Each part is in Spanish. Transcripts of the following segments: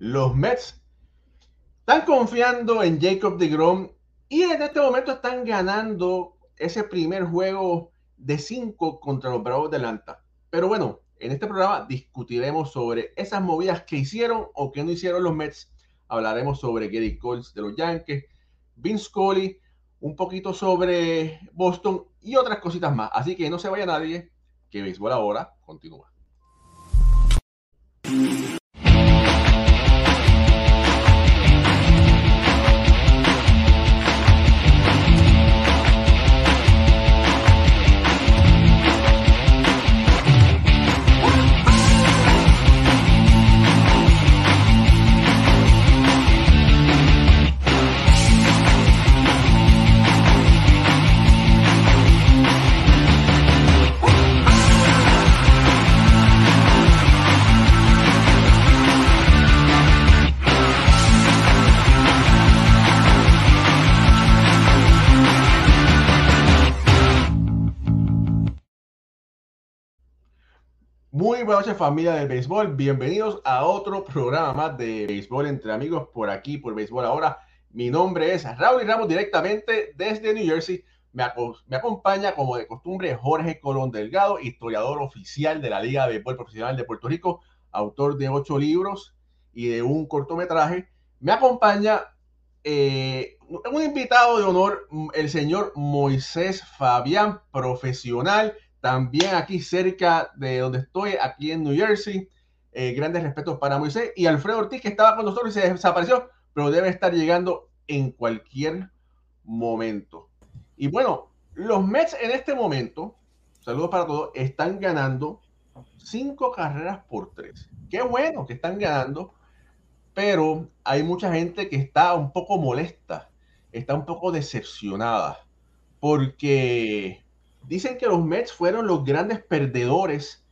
Los Mets están confiando en Jacob de Grom y en este momento están ganando ese primer juego de 5 contra los Bravos de Atlanta. Pero bueno, en este programa discutiremos sobre esas movidas que hicieron o que no hicieron los Mets. Hablaremos sobre Gary Coles de los Yankees, Vince Scully, un poquito sobre Boston y otras cositas más. Así que no se vaya nadie, que Béisbol ahora continúa. Muy buenas noches familia del béisbol, bienvenidos a otro programa más de béisbol entre amigos por aquí, por béisbol ahora. Mi nombre es Raúl Ramos directamente desde New Jersey. Me, me, acompaña como de costumbre Jorge Colón Delgado, historiador oficial de la Liga de Béisbol Profesional de Puerto Rico, autor de ocho libros y de un cortometraje. Me acompaña eh, un invitado de honor, el señor Moisés Fabián, profesional también aquí cerca de donde estoy, aquí en New Jersey. Eh, grandes respetos para Moisés y Alfredo Ortiz, que estaba con nosotros y se desapareció, pero debe estar llegando en cualquier momento. Y bueno, los Mets en este momento, saludos para todos, están ganando cinco carreras por tres. Qué bueno que están ganando, pero hay mucha gente que está un poco molesta, está un poco decepcionada, porque Dicen que los Mets fueron los grandes perdedores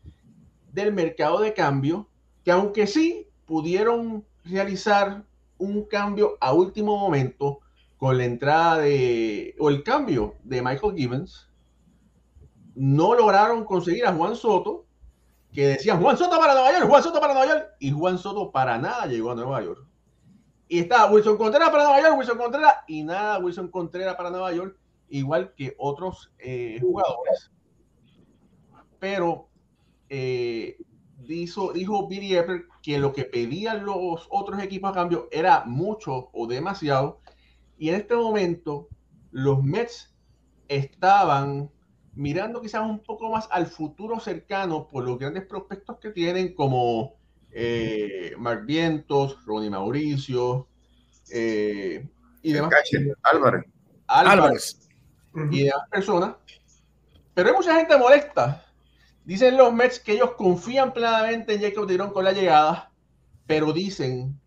del mercado de cambio, que aunque sí pudieron realizar un cambio a último momento con la entrada de, o el cambio de Michael Gibbons, no lograron conseguir a Juan Soto, que decían Juan Soto para Nueva York, Juan Soto para Nueva York, y Juan Soto para nada llegó a Nueva York. Y estaba Wilson Contreras para Nueva York, Wilson Contreras, y nada, Wilson Contreras para Nueva York igual que otros eh, jugadores. Pero eh, dijo, dijo Billy Epper que lo que pedían los otros equipos a cambio era mucho o demasiado. Y en este momento los Mets estaban mirando quizás un poco más al futuro cercano por los grandes prospectos que tienen como eh, Mark Vientos, Ronnie Mauricio y demás. Álvarez. Álvarez y de las personas. Pero hay mucha gente molesta. Dicen los Mets que ellos confían plenamente en Jacob Tirón con la llegada, pero dicen,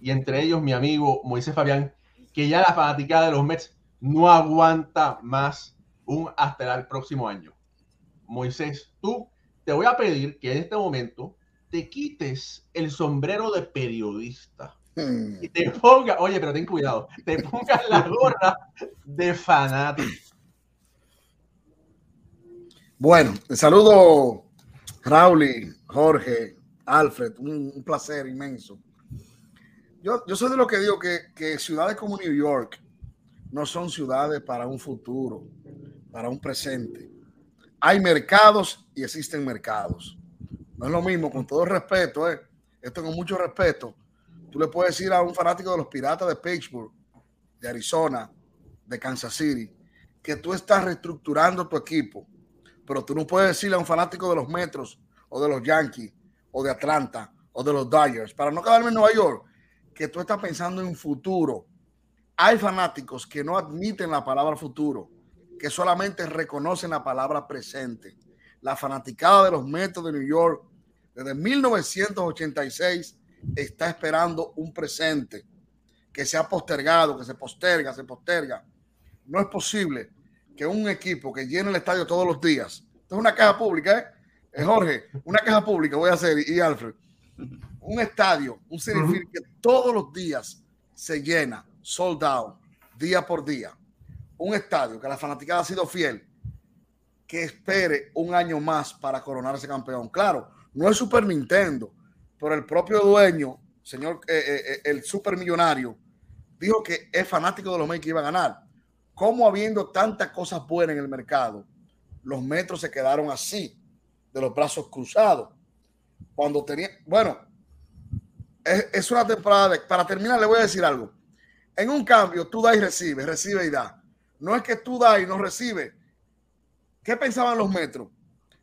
y entre ellos mi amigo Moisés Fabián, que ya la fanaticada de los Mets no aguanta más un hasta el próximo año. Moisés, tú te voy a pedir que en este momento te quites el sombrero de periodista. Y te ponga, oye, pero ten cuidado, te pongas la gorra de fanático. Bueno, te saludo Raúl, Jorge, Alfred, un, placer inmenso. Yo, yo, soy de lo que digo que, que ciudades como New York no son ciudades para un futuro, para un presente. Hay mercados y existen mercados. No es lo mismo, con todo respeto, ¿eh? esto con mucho respeto Tú le puedes decir a un fanático de los Piratas de Pittsburgh, de Arizona, de Kansas City, que tú estás reestructurando tu equipo, pero tú no puedes decirle a un fanático de los Metros o de los Yankees o de Atlanta o de los Dodgers, para no quedarme en Nueva York, que tú estás pensando en futuro. Hay fanáticos que no admiten la palabra futuro, que solamente reconocen la palabra presente. La fanaticada de los Metros de New York desde 1986 está esperando un presente que se ha postergado, que se posterga, se posterga. No es posible que un equipo que llene el estadio todos los días, esto es una caja pública, ¿eh? ¿eh? Jorge, una caja pública voy a hacer, y Alfred, un estadio, un City que todos los días se llena, sold out, día por día. Un estadio que la fanaticada ha sido fiel, que espere un año más para coronarse campeón. Claro, no es Super Nintendo, pero el propio dueño señor, eh, eh, eh, el supermillonario, dijo que es fanático de los Mets que iba a ganar. ¿Cómo habiendo tantas cosas buenas en el mercado, los metros se quedaron así, de los brazos cruzados? Cuando tenía, bueno, es, una temporada de, para terminar le voy a decir algo. En un cambio, tú das y recibes, recibe y da. No es que tú das y no recibes. ¿Qué pensaban los metros?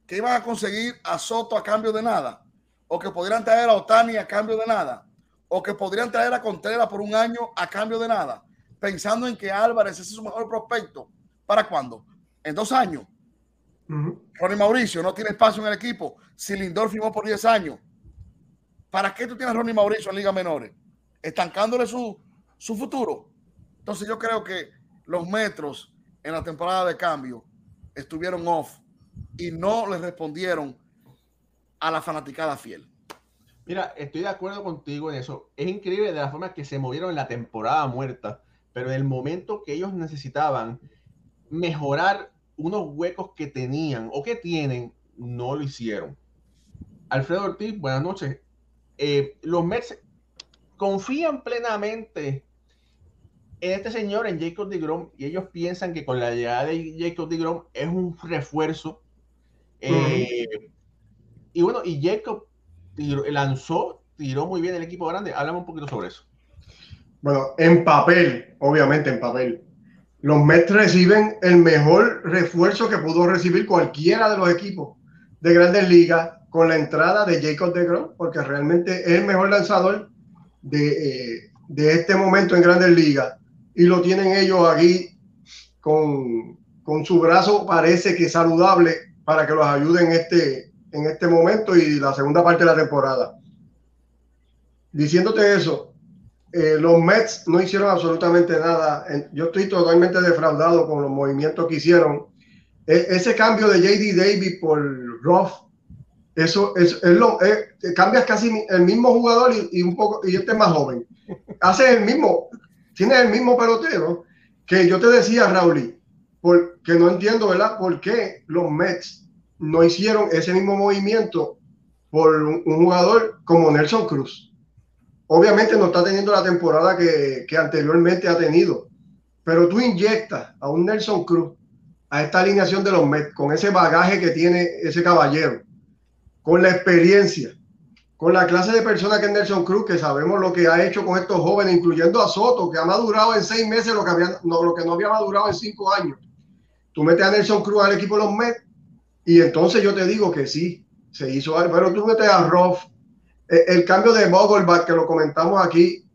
¿Que iban a conseguir a Soto a cambio de nada? ¿O que podrían traer a Otani a cambio de nada? ¿O que podrían traer a Contreras por un año a cambio de nada? Pensando en que Álvarez es su mejor prospecto. ¿Para cuándo? En dos años. Ronnie Mauricio no tiene espacio en el equipo. Si Lindor firmó por 10 años. ¿Para qué tú tienes a Ronnie Mauricio en Liga Menores? Estancándole su, su futuro. Entonces yo creo que los metros en la temporada de cambio estuvieron off y no le respondieron a la fanaticada fiel. Mira, estoy de acuerdo contigo en eso. Es increíble de la forma que se movieron en la temporada muerta, pero en el momento que ellos necesitaban mejorar unos huecos que tenían o que tienen, no lo hicieron. Alfredo Ortiz, buenas noches. Eh, los Mets confían plenamente en este señor, en Jacob DeGrom, y ellos piensan que con la llegada de Jacob DeGrom es un refuerzo. Eh, y bueno, y Jacob lanzó, tiró muy bien el equipo grande. Háblame un poquito sobre eso. Bueno, en papel, obviamente en papel, los Mets reciben el mejor refuerzo que pudo recibir cualquiera de los equipos de grandes ligas con la entrada de Jacob DeGrom, porque realmente es el mejor lanzador de, eh, de este momento en grandes ligas y lo tienen ellos aquí con, con, su brazo, parece que saludable para que los ayuden en este, en este momento y la segunda parte de la temporada. Diciéndote eso, eh, los Mets no hicieron absolutamente nada. Yo estoy totalmente defraudado con los movimientos que hicieron. E, ese cambio de JD Davis por Ruff, eso es, lo, cambias casi el mismo jugador y, un poco, y este es más joven. Hace el mismo, tiene el mismo pelotero que yo te decía, Raúl, porque no entiendo, ¿verdad? ¿Por qué los Mets no hicieron ese mismo movimiento por un, jugador como Nelson Cruz? Obviamente no está teniendo la temporada que, que anteriormente ha tenido, pero tú inyectas a un Nelson Cruz a esta alineación de los Mets con ese bagaje que tiene ese caballero, con la experiencia, con la clase de persona que es Nelson Cruz, que sabemos lo que ha hecho con estos jóvenes, incluyendo a Soto, que ha madurado en seis meses lo que, había, no, lo que no había madurado en cinco años. Tú metes a Nelson Cruz al equipo de los Mets y entonces yo te digo que sí, se hizo algo, pero tú metes a Roth, e, el, cambio de Vogelbach, que lo comentamos aquí,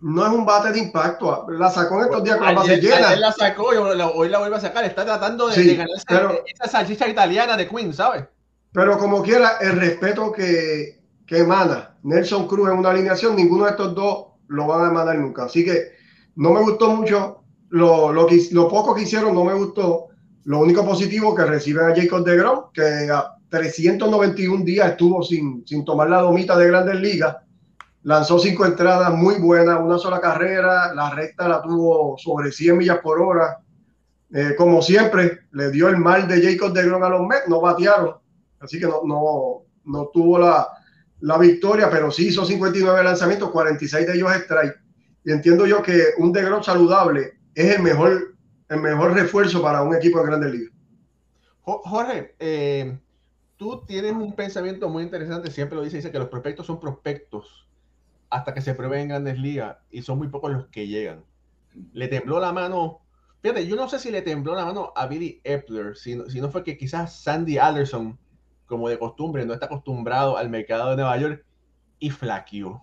no es un bate de impacto. La sacó en estos días con la base llena. Él la sacó y hoy la vuelve a sacar. Está tratando de, ganar esa salchicha italiana de Queen, ¿sabes? Pero como quiera, el respeto que, que emana Nelson Cruz en una alineación, ninguno de estos dos lo van a emanar nunca. Así que no me gustó mucho lo, lo, que, lo poco que hicieron, no me gustó. Lo único positivo que reciben a Jacob de Grom, que a 391 días estuvo sin, sin tomar la domita de grandes ligas. Lanzó cinco entradas muy buenas, una sola carrera, la recta la tuvo sobre 100 millas por hora. Eh, como siempre, le dio el mal de Jacob de Grom a los Mets, no batearon, así que no, no, no tuvo la, la victoria, pero sí hizo 59 lanzamientos, 46 de ellos strike. Y entiendo yo que un DeGrom saludable es el mejor, el mejor refuerzo para un equipo de grandes ligas. Jorge, eh, tú tienes un pensamiento muy interesante, siempre lo dice, dice que los prospectos son prospectos hasta que se prueben en grandes ligas y son muy pocos los que llegan. Le tembló la mano, fíjate, yo no sé si le tembló la mano a Billy Epler, si si no fue que quizás Sandy Alderson como de costumbre, no está acostumbrado al mercado de Nueva York y flaqueó.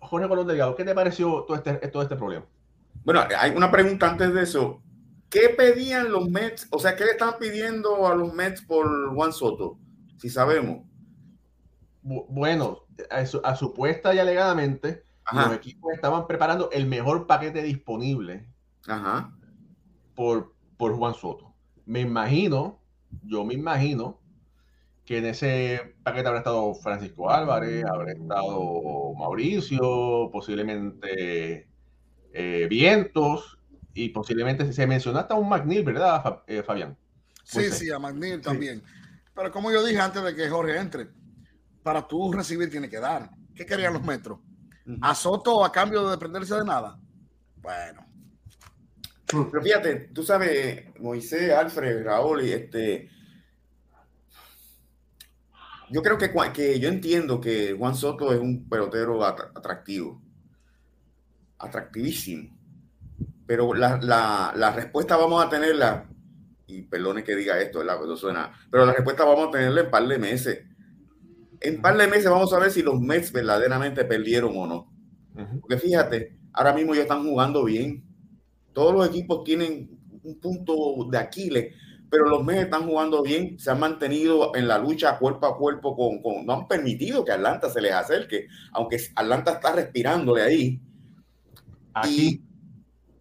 Jorge Colón Delgado, ¿qué te pareció todo este, todo este problema? Bueno, hay una pregunta antes de eso. ¿Qué pedían los Mets? O sea, ¿qué le están pidiendo a los Mets por Juan Soto? Si sabemos. Bueno, a, supuesta y alegadamente, los equipos estaban preparando el mejor paquete disponible Por, por Juan Soto. Me imagino, yo me imagino que en ese paquete habrá estado Francisco Álvarez, habrá estado Mauricio, posiblemente eh, Vientos y posiblemente se mencionó hasta un McNeil, ¿verdad, eh, Fabián? Sí, sí, a McNeil también. Pero como yo dije antes de que Jorge entre, para tú recibir tiene que dar. ¿qué querían los metros? ¿A Soto a cambio de desprenderse de nada? Bueno. Pero fíjate, tú sabes, Moisés, Alfred, Raúl, y este. Yo creo que, que yo entiendo que Juan Soto es un pelotero atractivo. Atractivísimo. Pero la, la, la respuesta vamos a tenerla y perdone que diga esto, ¿verdad? No suena, pero la respuesta vamos a tenerla en par de meses. En par de meses vamos a ver si los Mets verdaderamente perdieron o no. Porque fíjate, ahora mismo ya están jugando bien. Todos los equipos tienen un punto de Aquiles, pero los Mets están jugando bien, se han mantenido en la lucha cuerpo a cuerpo con, con no han permitido que Atlanta se les acerque, aunque Atlanta está respirando de ahí. Aquí.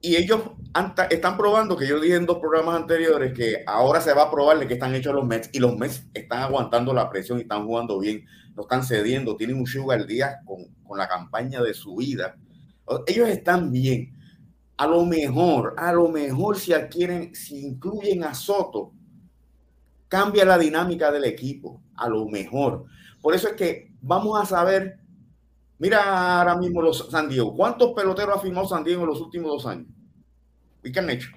Y, ellos están probando que yo dije en dos programas anteriores que ahora se va a probar de que están hechos los Mets y los Mets están aguantando la presión y están jugando bien, no están cediendo, tienen un sugar día con, con la campaña de su vida. Ellos están bien. A lo mejor, a lo mejor si adquieren, si incluyen a Soto, cambia la dinámica del equipo, a lo mejor. Por eso es que vamos a saber, mira ahora mismo los San Diego, ¿cuántos peloteros ha firmado San Diego en los últimos dos años? ¿Y qué han hecho?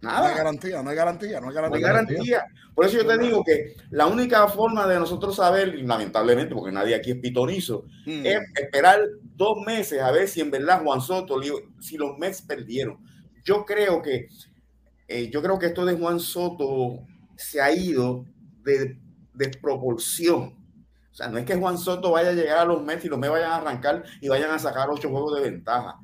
Nada. No hay garantía, no hay garantía, no hay garantía. No hay garantía. Por eso yo te digo que la única forma de nosotros saber, lamentablemente, porque nadie aquí es pitonizo, hmm. es esperar dos meses a ver si en verdad Juan Soto, si los Mets perdieron. Yo creo que, eh, yo creo que esto de Juan Soto se ha ido de, de proporción. O sea, no es que Juan Soto vaya a llegar a los Mets y los Mets vayan a arrancar y vayan a sacar ocho juegos de ventaja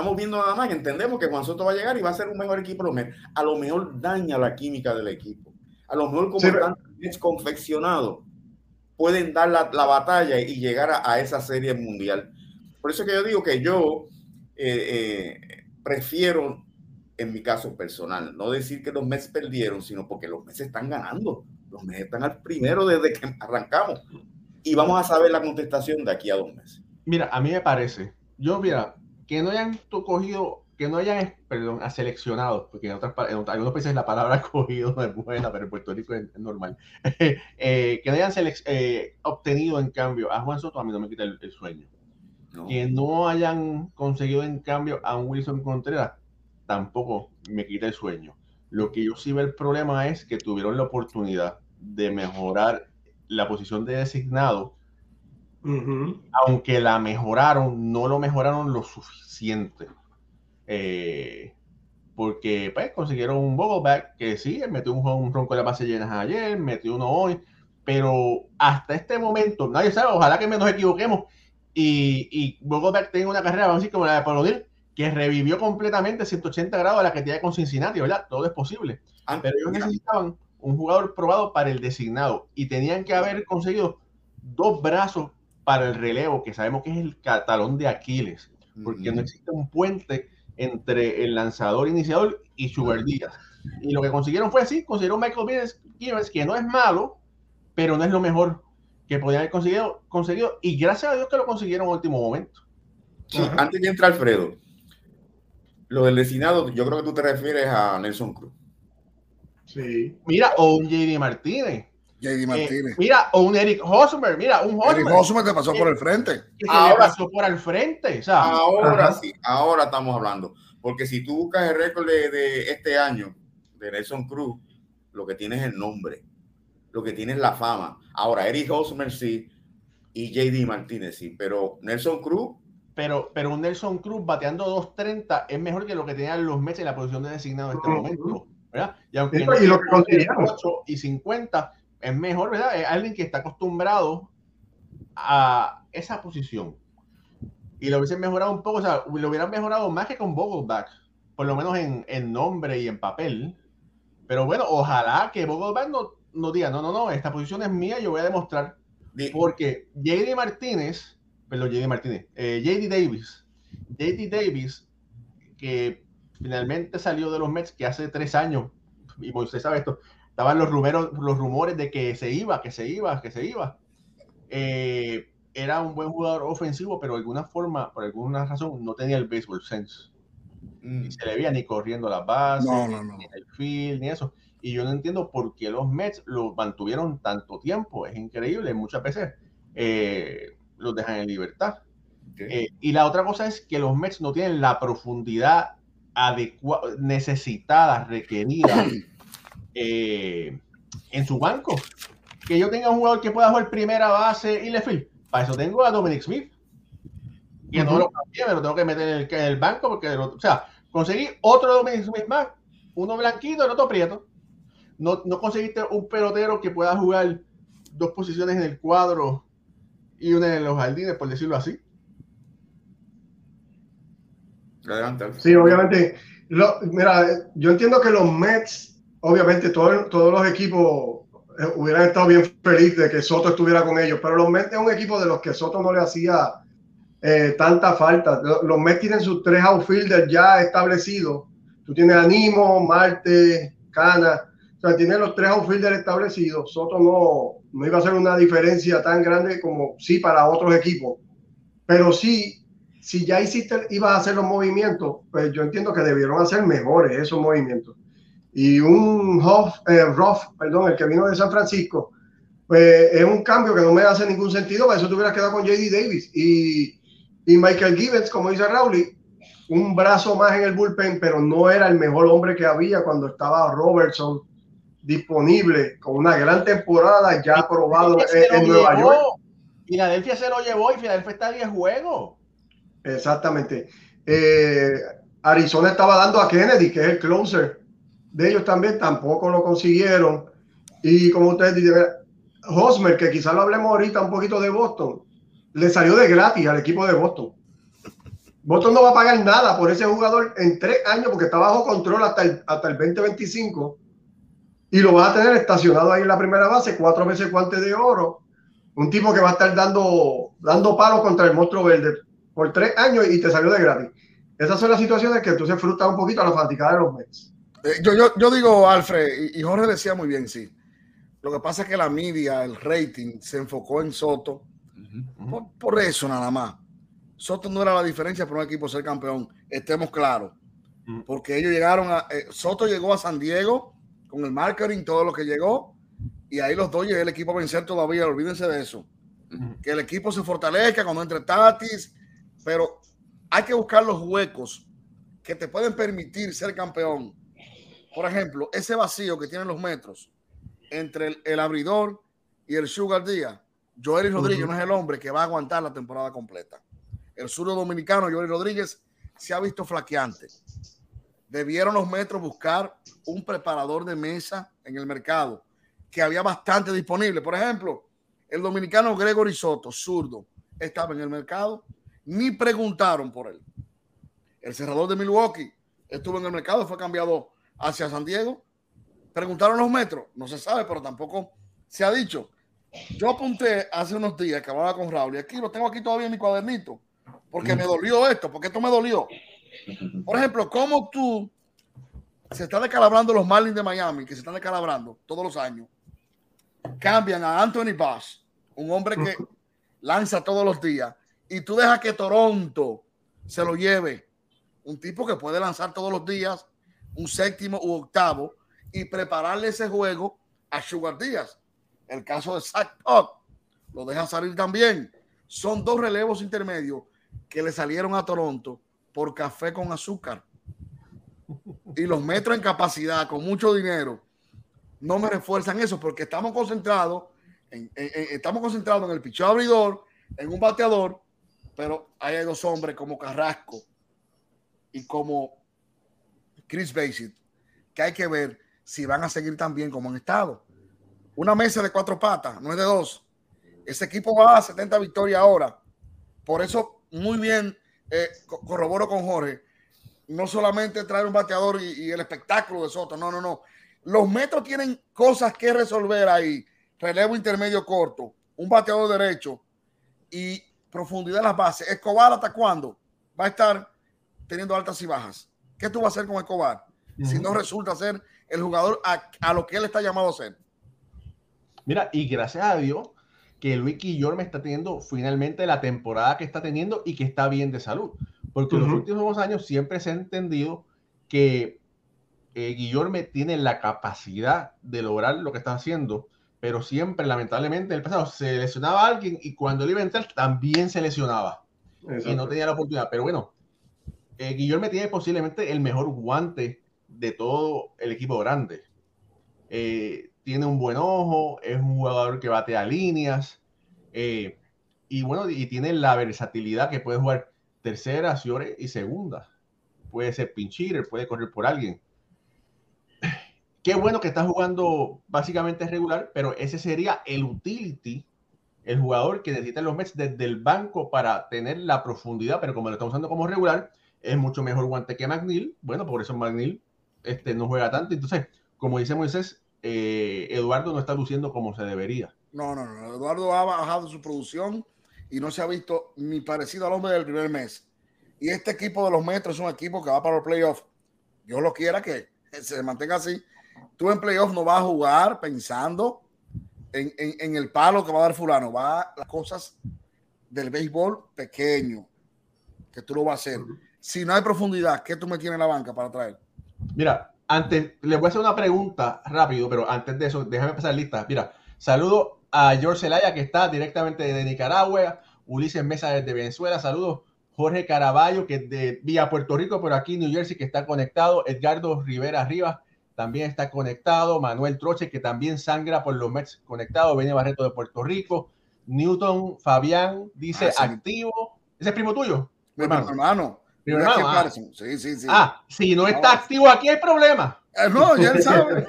estamos viendo nada más que entendemos que Juan Soto va a llegar y va a ser un mejor equipo. A lo mejor daña la química del equipo. A lo mejor como están desconfeccionados, pueden dar la, batalla y llegar a, esa serie mundial. Por eso que yo digo que yo eh, eh, prefiero, en mi caso personal, no decir que los Mets perdieron, sino porque los Mets están ganando. Los Mets están al primero desde que arrancamos. Y vamos a saber la contestación de aquí a dos meses. Mira, a mí me parece, yo mira, que no hayan cogido, que no hayan, perdón, seleccionado, porque en, otras, en algunos países la palabra cogido no es buena, pero en Puerto Rico es, normal, eh, que no hayan eh, obtenido en cambio a Juan Soto, a mí no me quita el, sueño. Que no hayan conseguido en cambio a un Wilson Contreras, tampoco me quita el sueño. Lo que yo sí veo el problema es que tuvieron la oportunidad de mejorar la posición de designado. Aunque la mejoraron, no lo mejoraron lo suficiente. Eh, porque pues, consiguieron un back que sí, metió un, un ronco de la base llenas ayer, metió uno hoy, pero hasta este momento, nadie sabe, ojalá que nos equivoquemos y, y back tenga una carrera, vamos a decir, como la de Pablo que revivió completamente 180 grados a la que tiene con Cincinnati, ¿verdad? Todo es posible. Ah, pero ellos necesitaban un jugador probado para el designado y tenían que haber conseguido dos brazos para el relevo, que sabemos que es el catalón de Aquiles, porque no existe un puente entre el lanzador iniciador y Sugar Díaz. Y lo que consiguieron fue así, consiguieron Michael Givens, que no es malo, pero no es lo mejor que podían haber conseguido, conseguido y gracias a Dios que lo consiguieron en último momento. antes de entrar Alfredo, lo del designado, yo creo que tú te refieres a Nelson Cruz. Sí. Mira, o un JD Martínez. JD eh, Martínez. mira, o un Eric Hosmer, mira, un Hosmer. Eric Hosmer te pasó por el frente. ahora pasó por el frente, Ahora sí, ahora estamos hablando. Porque si tú buscas el récord de, este año de Nelson Cruz, lo que tienes es el nombre, lo que tienes es la fama. Ahora, Eric Hosmer sí y JD Martínez sí, pero Nelson Cruz. Pero, pero un Nelson Cruz bateando 2.30 es mejor que lo que tenían los meses en la posición de designado en este momento. ¿verdad? Y aunque y, lo que 8 y 50 es mejor, ¿verdad? Es alguien que está acostumbrado a esa posición. Y lo hubiesen mejorado un poco, o sea, lo hubieran mejorado más que con Vogelback, por lo menos en, en nombre y en papel. Pero bueno, ojalá que Vogelback no, no diga, no, no, no, esta posición es mía, yo voy a demostrar. Porque JD Martínez, perdón, JD Martínez, eh, JD Davis, JD Davis, que finalmente salió de los Mets, que hace tres años, y usted sabe esto, estaban los, rumores, los rumores de que se iba, que se iba, que se iba. Eh, era un buen jugador ofensivo, pero de alguna forma, por alguna razón, no tenía el baseball sense. Ni mm. se le veía ni corriendo la base, ni el field, ni eso. y yo no entiendo por qué los Mets lo mantuvieron tanto tiempo. Es increíble, muchas veces eh, los dejan en libertad. Eh, y la otra cosa es que los Mets no tienen la profundidad adecuada, necesitada, requerida eh, en su banco. Que yo tenga un jugador que pueda jugar primera base y le fil. Para eso tengo a Dominic Smith. Y no lo cambié, me lo tengo que meter en el, banco porque, o sea, conseguí otro Dominic Smith más, uno blanquito y otro prieto. No, no conseguiste un pelotero que pueda jugar dos posiciones en el cuadro y una en los jardines, por decirlo así. Adelante. Sí, obviamente. mira, yo entiendo que los Mets, obviamente, todos los equipos eh, hubieran estado bien felices de que Soto estuviera con ellos, pero los Mets es un equipo de los que Soto no le hacía eh, tanta falta. Los Mets tienen sus tres outfielders ya establecidos. Tú tienes a Nimo, Marte, Cana. O sea, tienes los tres outfielders establecidos. Soto no, no iba a ser una diferencia tan grande como sí para otros equipos. Pero sí, si ya hiciste, ibas a hacer los movimientos, pues yo entiendo que debieron hacer mejores esos movimientos. Y un Hoff, eh, perdón, el que vino de San Francisco, pues es un cambio que no me hace ningún sentido, para eso te hubieras quedado con JD Davis. Y, y Michael Gibbons, como dice Rowley, un brazo más en el bullpen, pero no era el mejor hombre que había cuando estaba Robertson disponible con una gran temporada ya probado en, Nueva York. Filadelfia se lo llevó y Filadelfia está a 10 juegos. Exactamente. Eh, Arizona estaba dando a Kennedy, que es el closer de ellos también, tampoco lo consiguieron. Y como ustedes dicen, Hosmer, que quizás lo hablemos ahorita un poquito de Boston, le salió de gratis al equipo de Boston. Boston no va a pagar nada por ese jugador en tres años porque está bajo control hasta el, hasta el 2025 y lo vas a tener estacionado ahí en la primera base, cuatro veces guante de oro. Un tipo que va a estar dando, dando palos contra el monstruo verde por tres años y te salió de gratis. Esas son las situaciones que tú se frustras un poquito a la fanaticada de los Mets. Eh, yo, yo, yo, digo, Alfred, y, Jorge decía muy bien, sí. Lo que pasa es que la media, el rating, se enfocó en Soto. por, eso nada más. Soto no era la diferencia para un equipo ser campeón, estemos claros. Porque ellos llegaron a. Eh, Soto llegó a San Diego con el marketing, todo lo que llegó, y ahí los Dodgers el equipo a vencer todavía, olvídense de eso. Que el equipo se fortalezca cuando entre Tatis, pero hay que buscar los huecos que te pueden permitir ser campeón. Por ejemplo, ese vacío que tienen los metros entre el, abridor y el Sugar Díaz. Joel Rodríguez no es el hombre que va a aguantar la temporada completa. El sur dominicano, Joel Rodríguez, se ha visto flaqueante debieron los metros buscar un preparador de mesa en el mercado, que había bastante disponible. Por ejemplo, el dominicano Gregory Soto, zurdo, estaba en el mercado, ni preguntaron por él. El cerrador de Milwaukee estuvo en el mercado, fue cambiado hacia San Diego. Preguntaron los metros, no se sabe, pero tampoco se ha dicho. Yo apunté hace unos días que hablaba con Raúl y aquí lo tengo aquí todavía en mi cuadernito, porque me dolió esto, porque esto me dolió. Por ejemplo, ¿cómo tú se están descalabrando los Marlins de Miami, que se están descalabrando todos los años? Cambian a Anthony Bass, un hombre que lanza todos los días, y tú dejas que Toronto se lo lleve. Un tipo que puede lanzar todos los días, un séptimo u octavo, y prepararle ese juego a Sugar Díaz. El caso de Zach Pop lo deja salir también. Son dos relevos intermedios que le salieron a Toronto por café con azúcar. Y los metros en capacidad con mucho dinero no me refuerzan eso porque estamos concentrados en, estamos concentrados en el picheo abridor, en un bateador, pero hay dos hombres como Carrasco y como Chris Basit que hay que ver si van a seguir tan bien como han estado. Una mesa de cuatro patas, no es de dos. Ese equipo va a 70 victorias ahora. Por eso, muy bien eh, corroboro con Jorge, no solamente traer un bateador y, el espectáculo de Soto, no, no, no. Los metros tienen cosas que resolver ahí. Relevo intermedio corto, un bateador derecho y profundidad en las bases. Escobar, ¿hasta cuándo? Va a estar teniendo altas y bajas. ¿Qué tú vas a hacer con Escobar? Si no resulta ser el jugador a, a, lo que él está llamado a ser. Mira, y gracias a Dios, que Luis me está teniendo finalmente la temporada que está teniendo y que está bien de salud. Porque en los últimos años siempre se ha entendido que eh, Guillorme tiene la capacidad de lograr lo que está haciendo, pero siempre, lamentablemente, en el pasado se lesionaba a alguien y cuando él iba a entrar también se lesionaba y no tenía la oportunidad. Pero bueno, eh, Guillorme tiene posiblemente el mejor guante de todo el equipo grande. Eh, tiene un buen ojo, es un jugador que batea líneas eh, y bueno, y tiene la versatilidad que puede jugar tercera, siore y segunda. Puede ser pinchirer, puede correr por alguien. Qué bueno que está jugando básicamente regular, pero ese sería el utility, el jugador que necesita los Mets desde el banco para tener la profundidad, pero como lo estamos usando como regular, es mucho mejor guante que McNeil. Bueno, por eso McNeil este, no juega tanto. Entonces, como dice Moisés, eh, Eduardo no está luciendo como se debería. No, no, no. Eduardo ha bajado su producción y no se ha visto ni parecido al hombre del primer mes. Y este equipo de los metros es un equipo que va para los playoffs. Dios lo quiera que se mantenga así. Tú en playoffs no vas a jugar pensando en, en, el palo que va a dar fulano. Va a las cosas del béisbol pequeño, que tú lo vas a hacer. Si no hay profundidad, ¿qué tú me tienes en la banca para traer? Mira, antes, le voy a hacer una pregunta rápido, pero antes de eso, déjame pasar lista. Mira, saludo a George Zelaya, que está directamente de Nicaragua, Ulises Mesa desde Venezuela, saludos Jorge Caraballo, que es de vía Puerto Rico, pero aquí en New Jersey, que está conectado, Edgardo Rivera Rivas, también está conectado, Manuel Troche, que también sangra por los Mets conectado, Bene Barreto de Puerto Rico, Newton Fabián dice ah, activo, ¿ese es primo tuyo? Mi hermano. Ah. Sí, sí, sí. ah, si no está activo aquí hay problema. Eh, no, ya él sabe.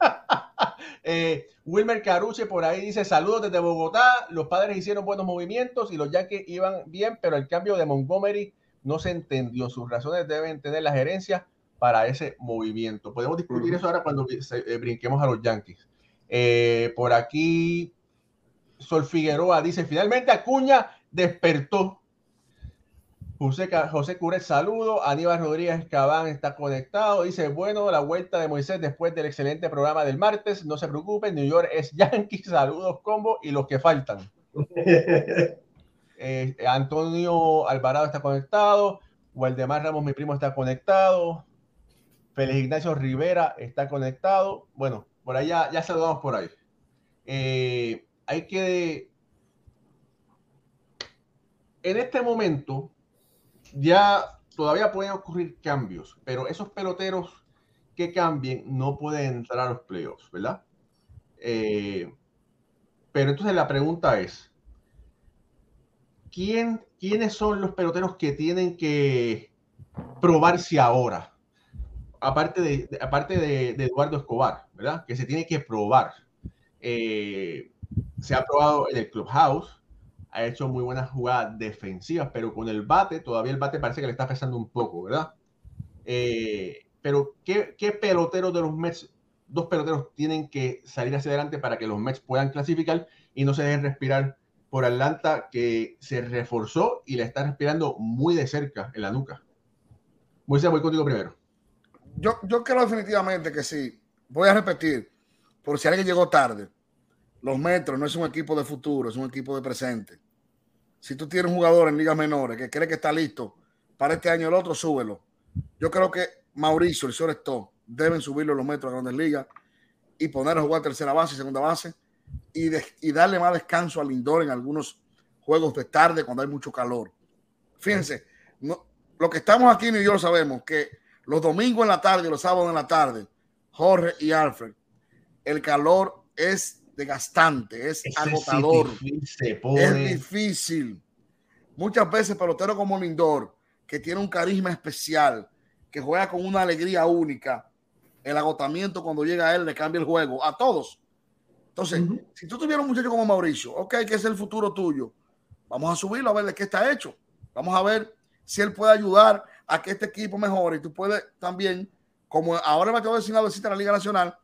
eh, Wilmer Caruche por ahí dice saludos desde Bogotá. Los padres hicieron buenos movimientos y los Yankees iban bien, pero el cambio de Montgomery no se entendió. Sus razones deben tener la gerencia para ese movimiento. Podemos discutir eso ahora cuando eh, brinquemos a los Yankees. Eh, por aquí, Sol Figueroa dice: finalmente Acuña despertó. José, José Curet, saludo. Aníbal Rodríguez Cabán está conectado. Dice, bueno, la vuelta de Moisés después del excelente programa del martes. No se preocupen, New York es Yankee. Saludos, combo y los que faltan. Eh, Antonio Alvarado está conectado. Waldemar Ramos, mi primo, está conectado. Félix Ignacio Rivera está conectado. Bueno, por ahí ya, saludamos por ahí. Eh, hay que... En este momento, ya todavía pueden ocurrir cambios, pero esos peloteros que cambien no pueden entrar a los playoffs, ¿verdad? Eh, pero entonces la pregunta es, ¿quién, ¿quiénes son los peloteros que tienen que probarse ahora? Aparte de, aparte de, Eduardo Escobar, ¿verdad? Que se tiene que probar. Eh, se ha probado en el Clubhouse, ha hecho muy buenas jugadas defensivas, pero con el bate, todavía el bate parece que le está pesando un poco, ¿verdad? Eh, pero, ¿qué, ¿qué peloteros de los Mets, dos peloteros tienen que salir hacia adelante para que los Mets puedan clasificar y no se dejen respirar por Atlanta, que se reforzó y le está respirando muy de cerca en la nuca? Moisés, voy contigo primero. Yo, yo creo definitivamente que sí. Voy a repetir, por si alguien llegó tarde los Metros no es un equipo de futuro, es un equipo de presente. Si tú tienes un jugador en ligas menores que cree que está listo para este año el otro, súbelo. Yo creo que Mauricio, el señor deben subirlo los Metros a grandes ligas y poner a jugar tercera base y segunda base y, darle más descanso al Lindor en algunos juegos de tarde cuando hay mucho calor. Fíjense, lo que estamos aquí en New York sabemos que los domingos en la tarde y los sábados en la tarde, Jorge y Alfred, el calor es desgastante, es agotador, es difícil. Muchas veces pelotero como Lindor, que tiene un carisma especial, que juega con una alegría única, el agotamiento cuando llega a él le cambia el juego a todos. Entonces, si tú tuvieras un muchacho como Mauricio, ok, que es el futuro tuyo, vamos a subirlo a ver de qué está hecho. Vamos a ver si él puede ayudar a que este equipo mejore y tú puedes también, como ahora me acabo de decir a la Liga Nacional,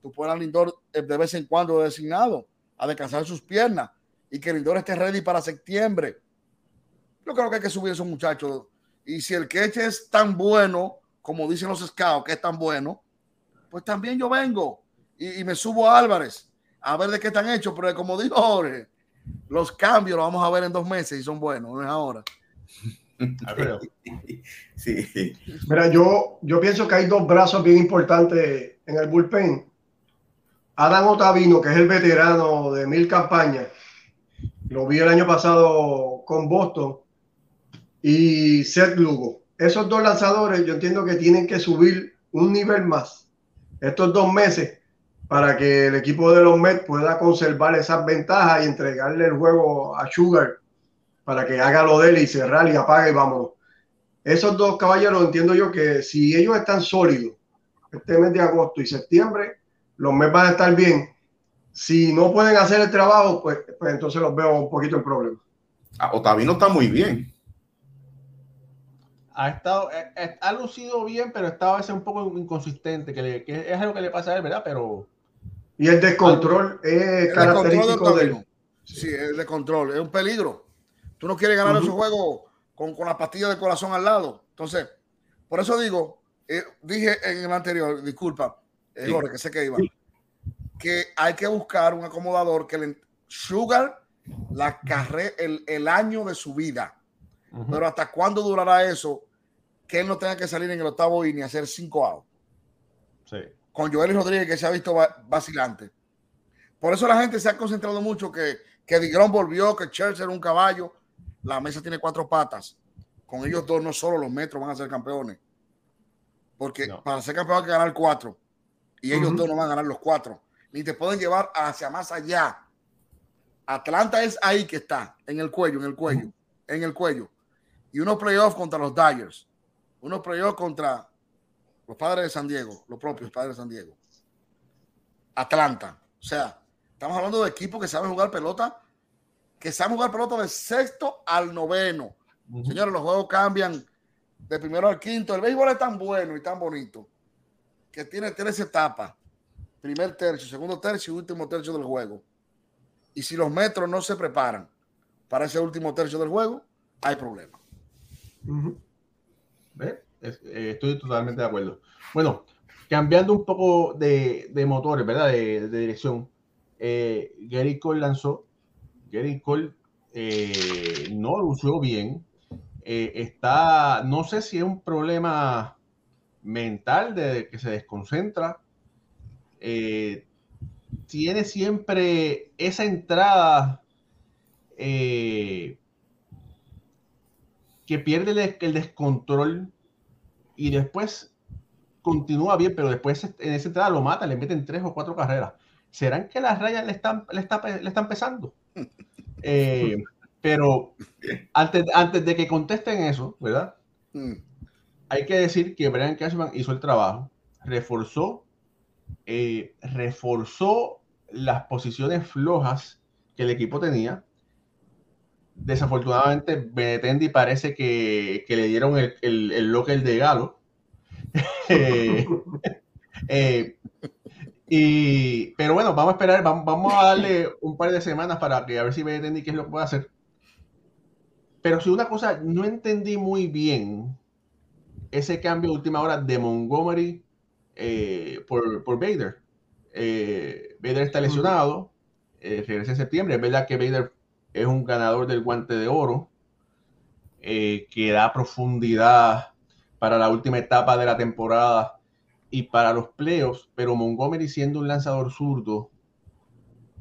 tú pones a Lindor eh, de vez en cuando designado a descansar sus piernas y que Lindor esté ready para septiembre. Yo creo que hay que subir a esos muchachos. Y si el queche es tan bueno, como dicen los scouts, que es tan bueno, pues también yo vengo y, me subo a Álvarez a ver de qué están hechos. Pero como dijo Jorge, los cambios los vamos a ver en dos meses y son buenos, no es ahora. Sí. Mira, yo, yo pienso que hay dos brazos bien importantes en el bullpen. Adam Otavino, que es el veterano de mil campañas, lo vi el año pasado con Boston, y Seth Lugo. Esos dos lanzadores yo entiendo que tienen que subir un nivel más estos dos meses para que el equipo de los Mets pueda conservar esas ventajas y entregarle el juego a Sugar para que haga lo de él y cerrar y apague y vámonos. Esos dos caballeros entiendo yo que si ellos están sólidos este mes de agosto y septiembre, los Mets van a estar bien. Si no pueden hacer el trabajo, pues, pues entonces los veo un poquito en problema. Ah, Otavino está muy bien ha estado, eh, eh, ha, lucido bien, pero estaba a veces un poco inconsistente, que, es algo que le pasa a él, ¿verdad? Pero. Y el descontrol es característico de él. Sí, el descontrol, es un peligro. Tú no quieres ganar esos juegos con, con la pastilla de corazón al lado. Entonces, por eso digo, eh, dije en el anterior, disculpa, Jorge, que sé que iba, que hay que buscar un acomodador que le sugar la carrera, el, el año de su vida. Pero ¿hasta cuándo durará eso? que él no tenga que salir en el octavo y ni hacer cinco outs. Sí. Con Joel Rodríguez que se ha visto vacilante. Por eso la gente se ha concentrado mucho que, que Digron volvió, que Chelsea era un caballo. La mesa tiene cuatro patas. Con ellos dos no solo los metros van a ser campeones. Porque para ser campeón hay que ganar cuatro. Y ellos dos no van a ganar los cuatro. Ni te pueden llevar hacia más allá. Atlanta es ahí que está, en el cuello, en el cuello, en el cuello. Y unos playoffs contra los Dyers uno playoffs contra los padres de San Diego, los propios padres de San Diego. Atlanta. O sea, estamos hablando de equipos que saben jugar pelota, que saben jugar pelota de sexto al noveno. Señores, los juegos cambian de primero al quinto. El béisbol es tan bueno y tan bonito que tiene tres etapas. Primer tercio, segundo tercio y último tercio del juego. Y si los metros no se preparan para ese último tercio del juego, hay problemas. Eh, estoy totalmente de acuerdo. Bueno, cambiando un poco de, motores, ¿verdad? De, dirección. Eh, Gary Cole lanzó. Gary Cole eh, no lució bien. está, no sé si es un problema mental de que se desconcentra. tiene siempre esa entrada que pierde el, descontrol y después continúa bien, pero después en esa entrada lo mata, le meten tres o cuatro carreras. ¿Serán que las rayas le están, le le están pesando? Eh, pero antes, antes de que contesten eso, ¿verdad? Hay que decir que Brian Cashman hizo el trabajo, reforzó, eh, reforzó las posiciones flojas que el equipo tenía desafortunadamente Benetendi parece que, le dieron el, el, el locker de Galo. Eh, eh, y, pero bueno, vamos a esperar, vamos, a darle un par de semanas para que a ver si Benetendi qué es lo que puede hacer. Pero si una cosa, no entendí muy bien ese cambio de última hora de Montgomery eh, por, por Bader. Bader está lesionado, regresa en septiembre. Es verdad que Bader es un ganador del guante de oro eh, que da profundidad para la última etapa de la temporada y para los playoffs, pero Montgomery siendo un lanzador zurdo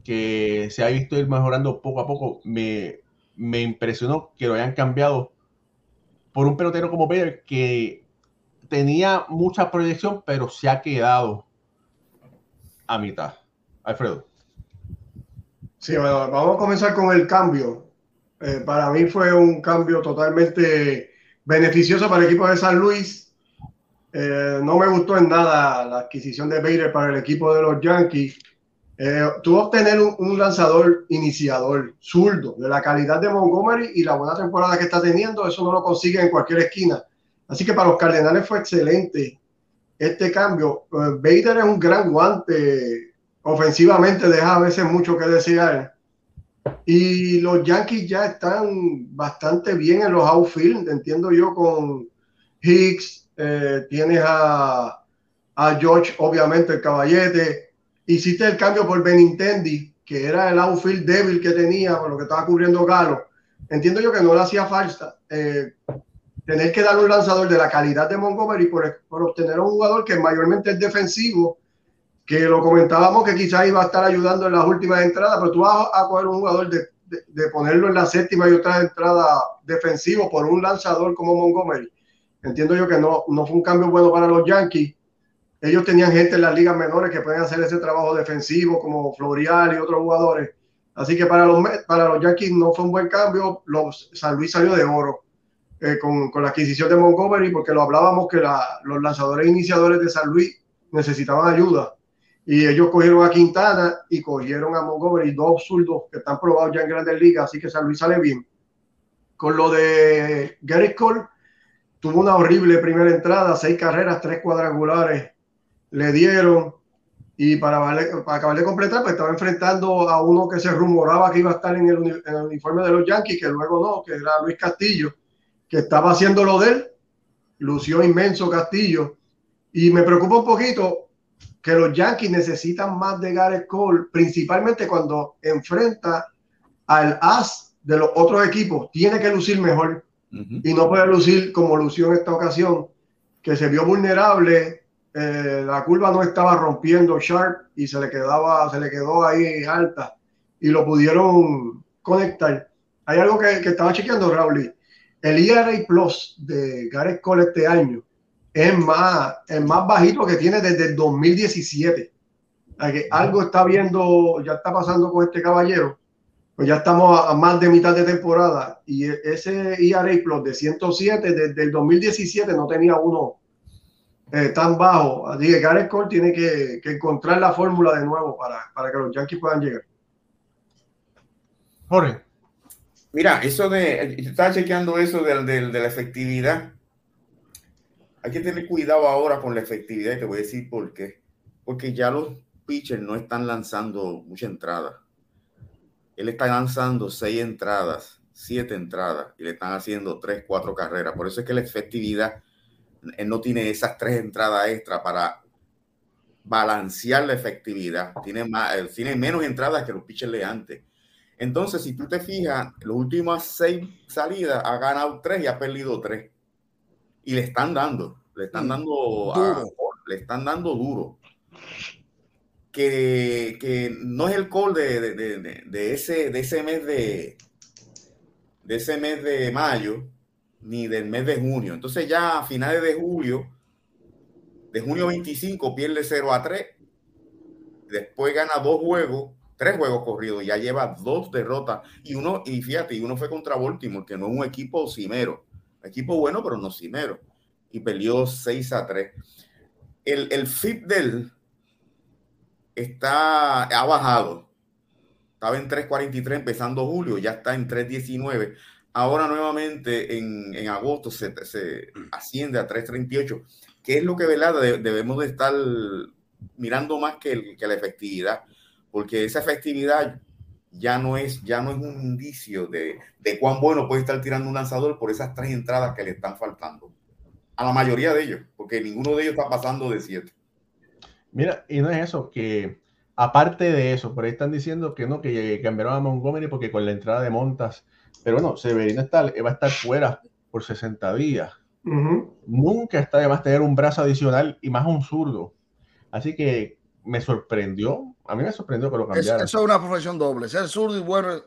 que se ha visto ir mejorando poco a poco, me, impresionó que lo hayan cambiado por un pelotero como Bader que tenía mucha proyección, pero se ha quedado a mitad. Alfredo. Sí, bueno, vamos a comenzar con el cambio. Eh, para mí fue un cambio totalmente beneficioso para el equipo de San Luis. Eh, no me gustó en nada la adquisición de Bader para el equipo de los Yankees. Eh, tuvo obtener un, lanzador iniciador, zurdo, de la calidad de Montgomery y la buena temporada que está teniendo, eso no lo consigue en cualquier esquina. Así que para los Cardenales fue excelente este cambio. Bader es un gran guante ofensivamente deja a veces mucho que desear. Y los Yankees ya están bastante bien en los outfield, entiendo yo, con Hicks, eh, tienes a, a George, obviamente, el caballete. Hiciste el cambio por Benintendi, que era el outfield débil que tenía, por lo que estaba cubriendo Galo. Entiendo yo que no le hacía falta. Eh, tener que dar un lanzador de la calidad de Montgomery por, por obtener un jugador que mayormente es defensivo, que lo comentábamos que quizás iba a estar ayudando en las últimas entradas, pero tú vas a coger un jugador de, de, ponerlo en la séptima y otra entrada defensivo por un lanzador como Montgomery. Entiendo yo que no, no fue un cambio bueno para los Yankees. Ellos tenían gente en las ligas menores que pueden hacer ese trabajo defensivo, como Florial y otros jugadores. Así que para los, para los Yankees no fue un buen cambio. Los, San Luis salió de oro eh, con, con, la adquisición de Montgomery, porque lo hablábamos que la, los lanzadores iniciadores de San Luis necesitaban ayuda. Y ellos cogieron a Quintana y cogieron a Montgomery, dos zurdos que están probados ya en grandes ligas, así que San Luis sale bien. Con lo de Gary Cole, tuvo una horrible primera entrada, seis carreras, tres cuadrangulares le dieron. Y para, para acabar de completar, pues estaba enfrentando a uno que se rumoraba que iba a estar en el, en el uniforme de los Yankees, que luego no, que era Luis Castillo que estaba haciendo lo de él, lució inmenso Castillo, y me preocupa un poquito que los Yankees necesitan más de Gareth Cole, principalmente cuando enfrenta al as de los otros equipos, tiene que lucir mejor y no puede lucir como lució en esta ocasión, que se vio vulnerable, eh, la curva no estaba rompiendo Sharp y se le quedaba, se le quedó ahí alta y lo pudieron conectar. Hay algo que, que estaba chequeando, Raúl, el ERA Plus de Gareth Cole este año es más, es más bajito que tiene desde el 2017. Que algo está viendo, ya está pasando con este caballero. Pues ya estamos a, más de mitad de temporada y e, ese ERA Plus de 107 desde el 2017 no tenía uno eh, tan bajo. Así que Gareth Cole tiene que, que encontrar la fórmula de nuevo para, para que los Yankees puedan llegar. Jorge. Mira, eso de, estaba chequeando eso de, de, la efectividad. Hay que tener cuidado ahora con la efectividad y te voy a decir por qué. Porque ya los pitchers no están lanzando mucha entrada. Él está lanzando seis entradas, siete entradas y le están haciendo tres, cuatro carreras. Por eso es que la efectividad, él no tiene esas tres entradas extra para balancear la efectividad. Tiene, más, tiene menos entradas que los pitchers de antes. Entonces, si tú te fijas, las últimas seis salidas ha ganado tres y ha perdido tres. Y le están dando, le están mm, dando, le están dando duro. Que, que no es el call de, de, de, ese, de ese mes de, de ese mes de mayo, ni del mes de junio. Entonces ya a finales de julio, de junio 25, pierde 0 a 3. Después gana dos juegos tres juegos corridos, ya lleva dos derrotas y uno, y fíjate, y uno fue contra Baltimore, que no es un equipo cimero, equipo bueno, pero no cimero, y perdió 6 a 3. El, el del está, ha bajado. Estaba en 3.43 empezando julio, ya está en 3.19. Ahora nuevamente en, en agosto se, se, asciende a 3.38, que es lo que debemos de estar mirando más que, que la efectividad porque esa efectividad ya no es, ya no es un indicio de, de cuán bueno puede estar tirando un lanzador por esas tres entradas que le están faltando. A la mayoría de ellos, porque ninguno de ellos está pasando de siete. Mira, y no es eso, que aparte de eso, por ahí están diciendo que no, que cambiaron a Montgomery porque con la entrada de Montas, pero no, Severino está, va a estar fuera por 60 días. Nunca está de más tener un brazo adicional y más un zurdo. Así que me sorprendió, a mí me sorprendió que lo cambiaran. eso es una profesión doble, ser zurdo y bueno,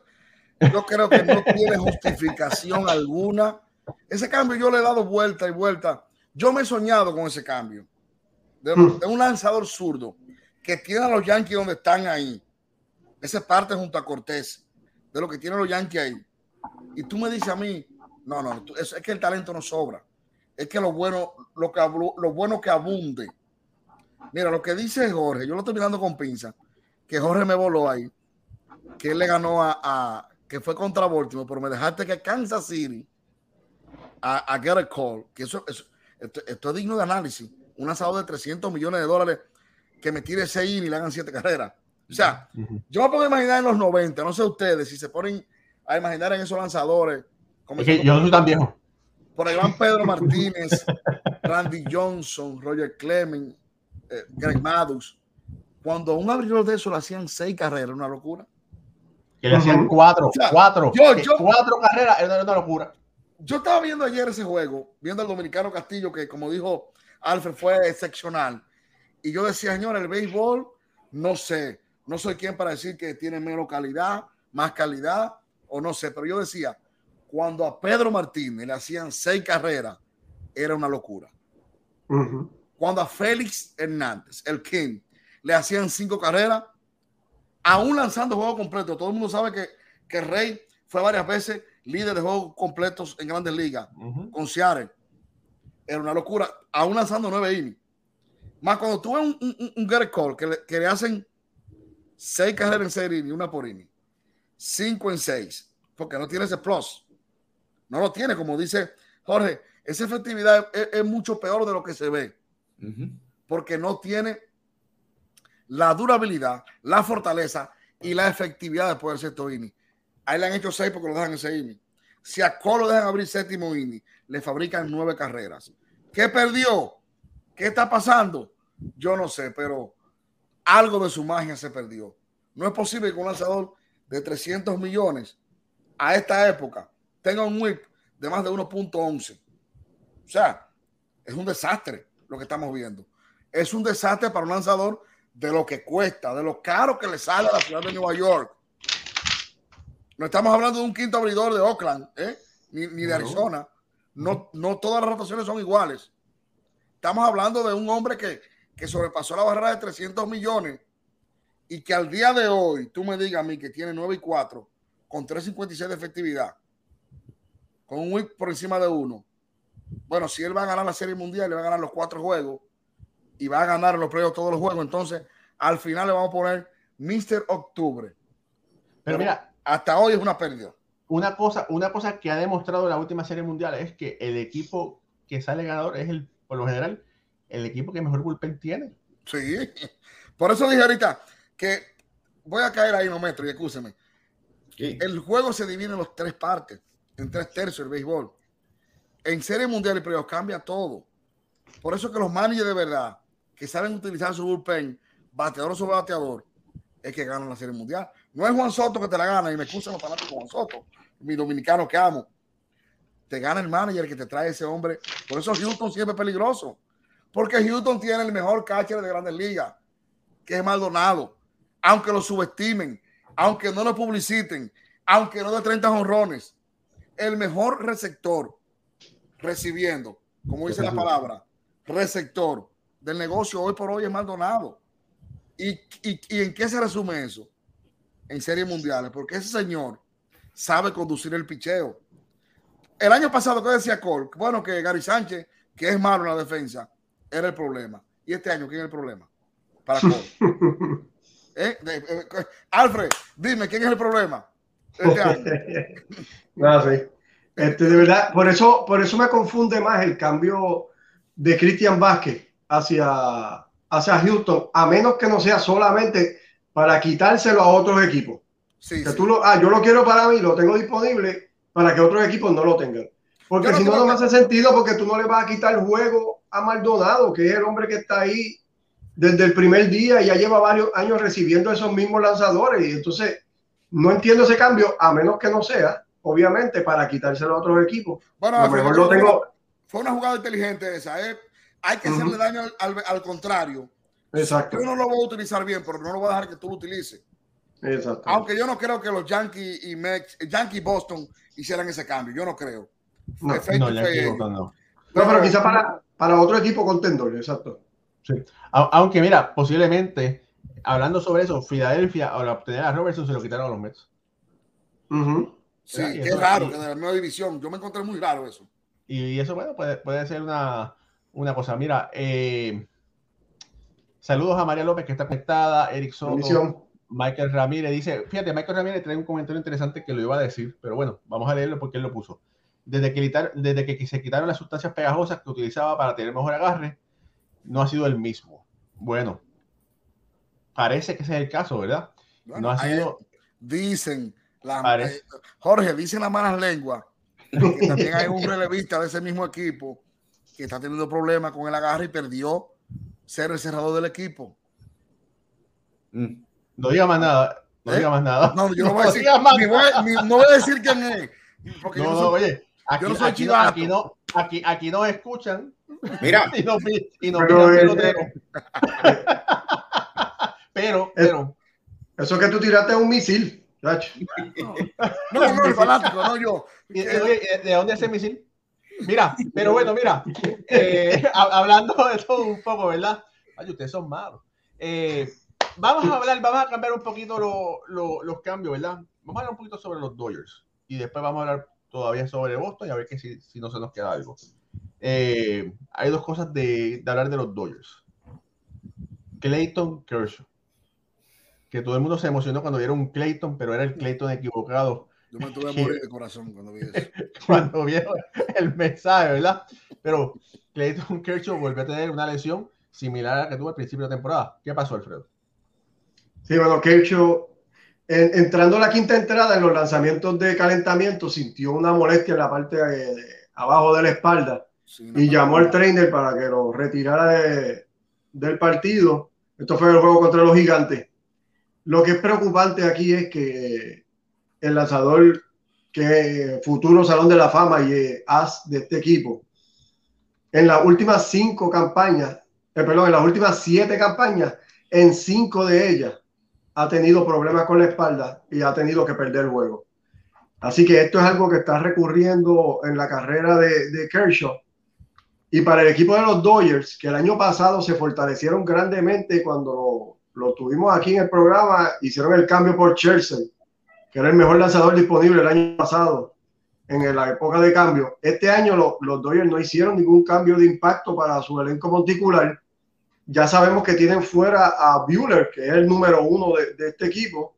yo creo que no tiene justificación alguna. Ese cambio yo le he dado vuelta y vuelta. Yo me he soñado con ese cambio de, hmm. un lanzador zurdo que tiene a los Yankees donde están ahí. Esa parte junto a Cortés, de lo que tienen los Yankees ahí. Y tú me dices a mí, no, no, es, que el talento no sobra. Es que lo bueno, lo que, lo bueno que abunde Mira, lo que dice Jorge, yo lo estoy mirando con pinza, que Jorge me voló ahí, que él le ganó a, que fue contra Baltimore, pero me dejaste que Kansas City a, a get a call, que eso, esto, es digno de análisis. Un asado de 300 millones de dólares que me tire 6 y le hagan 7 carreras. O sea, yo me puedo imaginar en los 90, no sé ustedes, si se ponen a imaginar en esos lanzadores. Como es que yo no soy tan viejo. Por ahí van Pedro Martínez, Randy Johnson, Roger Clemens, eh, Greg Maddux, cuando un abridor de eso le hacían seis carreras, una locura. Que le hacían cuatro, cuatro, cuatro carreras, era una locura. yo estaba viendo ayer ese juego, viendo al dominicano Castillo, que como dijo Alfred, fue excepcional. Y yo decía, señor, el béisbol, no sé, no soy quien para decir que tiene menos calidad, más calidad, o no sé, pero yo decía, cuando a Pedro Martínez le hacían seis carreras, era una locura. Cuando a Félix Hernández, el King, le hacían cinco carreras, aún lanzando juego completo, todo el mundo sabe que, que Rey fue varias veces líder de juegos completos en grandes ligas con Seattle. Era una locura, aún lanzando nueve innings. Más cuando tuve un, un, un get call que le, que le, hacen seis carreras en serie y una por inning, cinco en seis, porque no tiene ese plus. No lo tiene, como dice Jorge. Esa efectividad es, es mucho peor de lo que se ve, uh -huh. porque no tiene la durabilidad, la fortaleza y la efectividad de poder ser inning. Ahí le han hecho seis porque lo dejan en ese inning. Si a Colo dejan abrir séptimo inning, le fabrican nueve carreras. ¿Qué perdió? ¿Qué está pasando? Yo no sé, pero algo de su magia se perdió. No es posible que un lanzador de 300 millones a esta época tenga un whip de más de 1.11. O sea, es un desastre lo que estamos viendo. Es un desastre para un lanzador de lo que cuesta, de lo caro que le sale a la ciudad de Nueva York. No estamos hablando de un quinto abridor de Oakland, ¿eh? ni, ni, de Arizona. No, no todas las rotaciones son iguales. Estamos hablando de un hombre que, que sobrepasó la barrera de 300 millones y que al día de hoy tú me digas a mí que tiene 9 y 4 con 3.56 de efectividad, con un whip por encima de uno. Bueno, si él va a ganar la Serie Mundial, le va a ganar los cuatro juegos y va a ganar los playoffs todos los juegos, entonces al final le vamos a poner Mr. Octubre. Pero, Pero mira, hasta hoy es una pérdida. Una cosa, una cosa que ha demostrado la última serie mundial es que el equipo que sale ganador es el, por lo general, el equipo que mejor bullpen tiene. Sí, por eso dije ahorita que voy a caer ahí, no metro, y escúcheme. Sí. El juego se divide en las tres partes, en tres tercios el béisbol. En serie mundial y playoff cambia todo. Por eso que los managers de verdad que saben utilizar su bullpen, bateador sobre bateador, es que ganan la serie mundial. No es Juan Soto que te la gana, y me excusan los fanáticos Juan Soto, mi dominicano que amo. Te gana el manager que te trae ese hombre. Por eso Houston siempre es peligroso. Porque Houston tiene el mejor catcher de grandes ligas, que es Maldonado. Aunque lo subestimen, aunque no lo publiciten, aunque no de 30 honrones, el mejor receptor recibiendo, como dice la palabra, receptor del negocio hoy por hoy es Maldonado. ¿Y, y, y en qué se resume eso? en series mundiales, porque ese señor sabe conducir el picheo. El año pasado, ¿qué decía Cole? Bueno, que Gary Sánchez, que es malo en la defensa, era el problema. ¿Y este año quién es el problema? Para Cole. ¿Eh? De, de, Alfred, dime, ¿quién es el problema? Este no, sí. este, de verdad, por eso, por eso me confunde más el cambio de Cristian Vázquez hacia, hacia Houston, a menos que no sea solamente para quitárselo a otros equipos. Sí, que sí. Tú lo, ah, yo lo quiero para mí, lo tengo disponible para que otros equipos no lo tengan. Porque si no, no me hace sentido porque tú no le vas a quitar el juego a Maldonado, que es el hombre que está ahí desde el primer día y ya lleva varios años recibiendo esos mismos lanzadores. Y entonces no entiendo ese cambio, a menos que no sea, obviamente, para quitárselo a otros equipos. Bueno, a lo mejor lo tengo. Fue una jugada inteligente esa. ¿eh? Hay que uh -huh. hacerle daño al, al, al contrario Exacto. Yo no lo voy a utilizar bien, pero no lo voy a dejar que tú lo utilices. Exacto. Aunque yo no creo que los Yankees y Mex, Yankee Boston hicieran ese cambio. Yo no creo. No, no, no. no. pero quizá para, para otro equipo contendor, exacto. Sí. Aunque mira, posiblemente, hablando sobre eso, Filadelfia, al obtener a Robertson, se lo quitaron a los Mets. Uh -huh. Sí, qué es raro, que de la nueva división. Yo me encontré muy raro eso. Y, eso, bueno, puede, puede ser una, una cosa. Mira, eh, Saludos a María López que está conectada, Eric Soto. Michael Ramírez dice, fíjate, Michael Ramírez trae un comentario interesante que lo iba a decir, pero bueno, vamos a leerlo porque él lo puso. Desde que, desde que se quitaron las sustancias pegajosas que utilizaba para tener mejor agarre, no ha sido el mismo. Bueno, parece que ese es el caso, ¿verdad? Bueno, no ha sido... Dicen, la, eh, Jorge, dicen las malas lenguas, que también hay un relevista de ese mismo equipo que está teniendo problemas con el agarre y perdió ser el cerrador del equipo. Mm. No diga más nada. No ¿Eh? diga más nada. No, yo no voy a decir, ni voy, ni, no voy a decir quién es. Porque no, no, soy, oye, Aquí, Yo no soy aquí, aquí, no, aquí, aquí nos escuchan Mira, y nos, y nos Pero, miran eh. Pero, pero, Eso que tú tiraste es un misil. chacho. No, no, el fanático, no yo. ¿y- y- oye, ¿de dónde es ese misil? Mira, pero bueno, mira, eh, ha- hablando de todo un poco, ¿verdad? Ay, ustedes son malos. Eh, vamos a hablar, vamos a cambiar un poquito lo- lo- los cambios, ¿verdad? Vamos a hablar un poquito sobre los Dodgers y después vamos a hablar todavía sobre Boston y a ver que si, si no se nos queda algo. Eh, hay dos cosas de, de hablar de los Dodgers. Clayton Kershaw. Que todo el mundo se emocionó cuando vieron un Clayton, pero era el Clayton equivocado Yo me tuve a morir de corazón cuando vi eso. cuando vieron el mensaje, ¿verdad? Pero Clayton Kershaw volvió a tener una lesión similar a la que tuvo al principio de temporada. ¿Qué pasó, Alfredo? Sí, bueno, Kershaw, en- entrando a la quinta entrada en los lanzamientos de calentamiento, sintió una molestia en la parte de- de abajo de la espalda Sí, y llamó al trainer para que lo retirara de- del partido. Esto fue el juego contra los gigantes. Lo que es preocupante aquí es que el lanzador que futuro Salón de la Fama y eh, as de este equipo, en las últimas cinco campañas, eh, perdón, en las últimas siete campañas, en cinco de ellas ha tenido problemas con la espalda y ha tenido que perder el juego. Así que esto es algo que está recurriendo en la carrera de, de Kershaw. Y para el equipo de los Dodgers, que el año pasado se fortalecieron grandemente cuando lo, tuvimos aquí en el programa, hicieron el cambio por Chelsea, que era el mejor lanzador disponible el año pasado, en la época de cambio. Este año lo- los Dodgers no hicieron ningún cambio de impacto para su elenco monticular. Ya sabemos que tienen fuera a Bueller, que es el número uno de, de este equipo,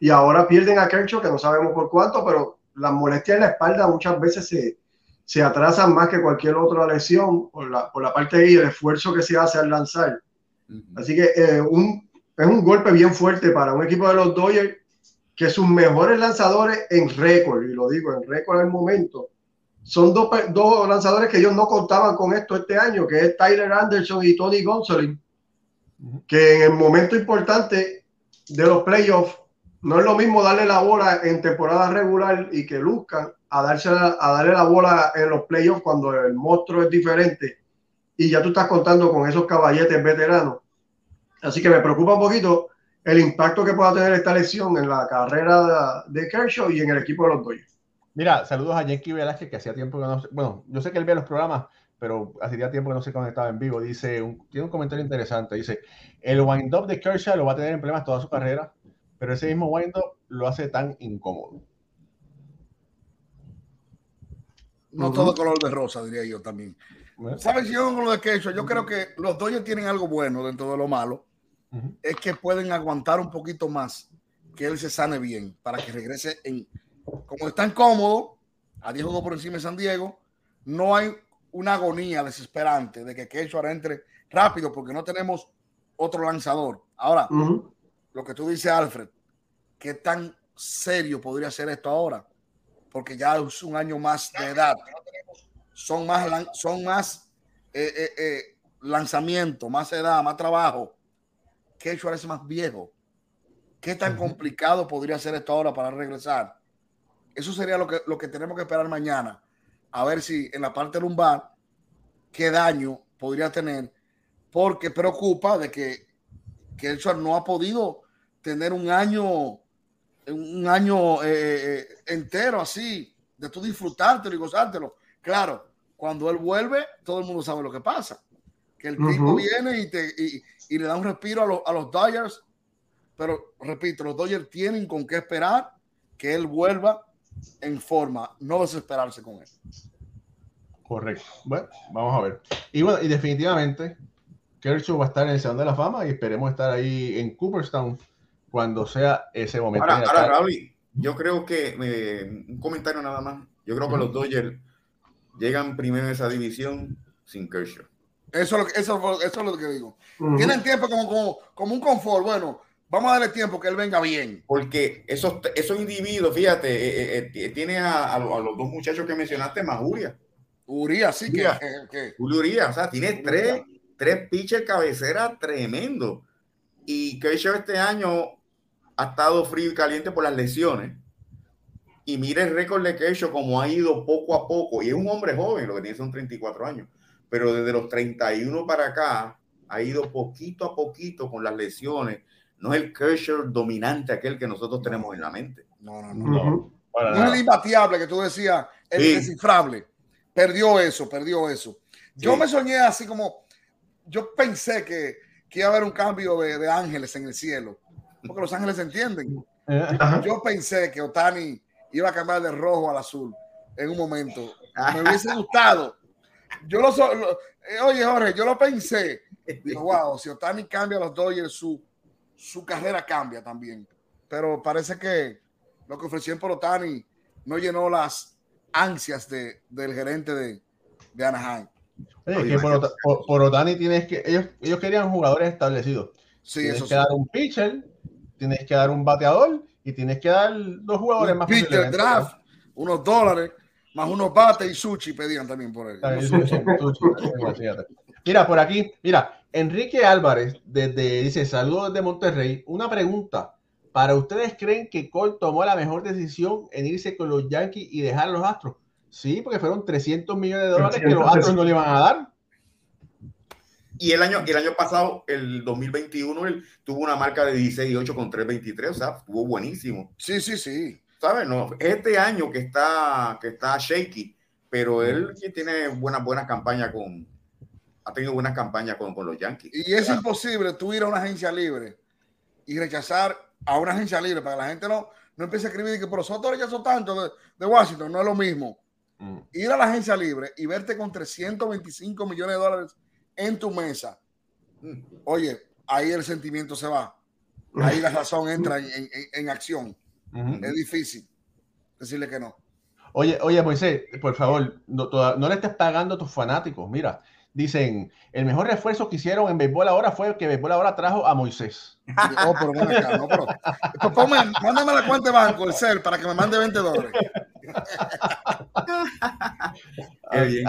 y ahora pierden a Kershaw, que no sabemos por cuánto, pero las molestias en la espalda muchas veces se, se atrasan más que cualquier otra lesión por la, por la parte de ahí, el esfuerzo que se hace al lanzar. Así que eh, un, es un golpe bien fuerte para un equipo de los Dodgers que sus mejores lanzadores en récord, y lo digo, en récord al momento, son dos, dos lanzadores que ellos no contaban con esto este año, que es Tyler Anderson y Tony Gonsolin, que en el momento importante de los playoffs no es lo mismo darle la bola en temporada regular y que luzcan a, darse, a darle la bola en los playoffs cuando el monstruo es diferente y ya tú estás contando con esos caballetes veteranos. Así que me preocupa un poquito el impacto que pueda tener esta lesión en la carrera de Kershaw y en el equipo de los Dodgers. Mira, saludos a Yankee Velázquez, que hacía tiempo que no sé- Bueno, yo sé que él ve los programas, pero hacía tiempo que no se conectaba en vivo. Dice, un- tiene un comentario interesante. Dice, el wind-up de Kershaw lo va a tener en problemas toda su carrera, pero ese mismo wind-up lo hace tan incómodo. No todo color de rosa, diría yo también. ¿Verdad? ¿Sabes si yo con lo de Kershaw? Yo creo que los Dodgers tienen algo bueno dentro de lo malo. Es que pueden aguantar un poquito más que él se sane bien para que regrese en. Como están cómodos, a 10 juegos por encima de San Diego, no hay una agonía desesperante de que ahora entre rápido porque no tenemos otro lanzador. Ahora, lo que tú dices, Alfred, ¿qué tan serio podría ser esto ahora? Porque ya es un año más de edad. Son más, son más eh, eh, eh, lanzamiento, más edad, más trabajo. Ahora es más viejo. ¿Qué tan complicado podría ser esto ahora para regresar? Eso sería lo que, lo que tenemos que esperar mañana. A ver si en la parte lumbar, qué daño podría tener. Porque preocupa de que Kershaw no ha podido tener un año, un año eh, eh, entero así, de tú disfrutártelo y gozártelo. Claro, cuando él vuelve, todo el mundo sabe lo que pasa. Que el tipo Ujú. viene y, te, y, y le da un respiro a, los- a los Dodgers. Pero repito, los Dodgers tienen con qué esperar que él vuelva en forma, no desesperarse con él. Correcto. Bueno, vamos a ver. Y bueno, y definitivamente, Kershaw va a estar en el Salón de la Fama y esperemos estar ahí en Cooperstown cuando sea ese momento. Ahora, ahora yo creo que eh, un comentario nada más. Yo creo que los Dodgers llegan primero en esa división sin Kershaw. Eso es lo que, eso, fue- eso es lo que digo. Tienen tiempo como, como, como un confort. Bueno, vamos a darle tiempo que él venga bien. Porque esos, esos individuos, fíjate, eh, eh, eh, tiene a, a lo- a los dos muchachos que mencionaste, más Uria. Urias, sí que, Julio Urias, o sea, tiene tres, tres pitchers cabecera tremendo. Y Kershaw este año ha estado frío y caliente por las lesiones. y mire el récord de Kershaw como ha ido poco a poco. Y es un hombre joven, lo que tiene son 34 años. Pero desde los 31 para acá ha ido poquito a poquito con las lesiones. No es el Kershaw dominante aquel que nosotros tenemos en la mente. No, no, no. no. no es el imbatible que tú decías, el sí. descifrable. Perdió eso, perdió eso. Yo sí. me soñé así como, yo pensé que, que iba a haber un cambio de, de, ángeles en el cielo, porque los ángeles entienden. Yo pensé que Otani iba a cambiar de rojo al azul en un momento. Me hubiese gustado. Yo lo, lo eh, oye, Jorge, yo lo pensé. Digo, wow, si Otani cambia los Dodgers, su, su carrera cambia también. Pero parece que lo que ofrecieron por Otani no llenó las ansias de, del gerente de, de Anaheim. Oye, que por, por, por, Otani tienes que. Ellos, ellos querían jugadores establecidos. Sí, tienes eso que sí. dar un pitcher, tienes que dar un bateador y tienes que dar dos jugadores un más. Pitcher draft, ¿no? unos dólares, más unos bates y sushi pedían también por él. mira, por aquí, mira, Enrique Álvarez desde, dice saludos de Monterrey. Una pregunta. ¿Para ustedes creen que Cole tomó la mejor decisión en irse con los Yankees y dejar a los Astros? Sí, porque fueron 300 millones de dólares que los Astros no le iban a dar. Y el año, el año pasado, el 2021, él tuvo una marca de 16 con 323, o sea, estuvo buenísimo. Sí, sí, sí. ¿Sabes? No, este año que está, que está shaky, pero él tiene buenas buena campañas con, ha tenido buenas campañas con, con los Yankees. Y es claro. imposible tú ir a una agencia libre y rechazar a una agencia libre para que la gente no, no empiece a escribir que por nosotros rechazó tanto de, de Washington, no es lo mismo. Mm. Ir a la agencia libre y verte con 325 millones de dólares en tu mesa. Mm. Oye, ahí el sentimiento se va. Ahí la razón entra en, en, en acción. Uh -huh. Es difícil decirle que no. Oye, oye, Moisés, por favor, no, no le estés pagando a tus fanáticos. Mira, dicen, el mejor refuerzo que hicieron en béisbol ahora fue el que béisbol ahora trajo a Moisés. Oh, pero ven acá, no, pero, pues ponme, mándame la cuenta de banco, el CEL, para que me mande 20 dólares.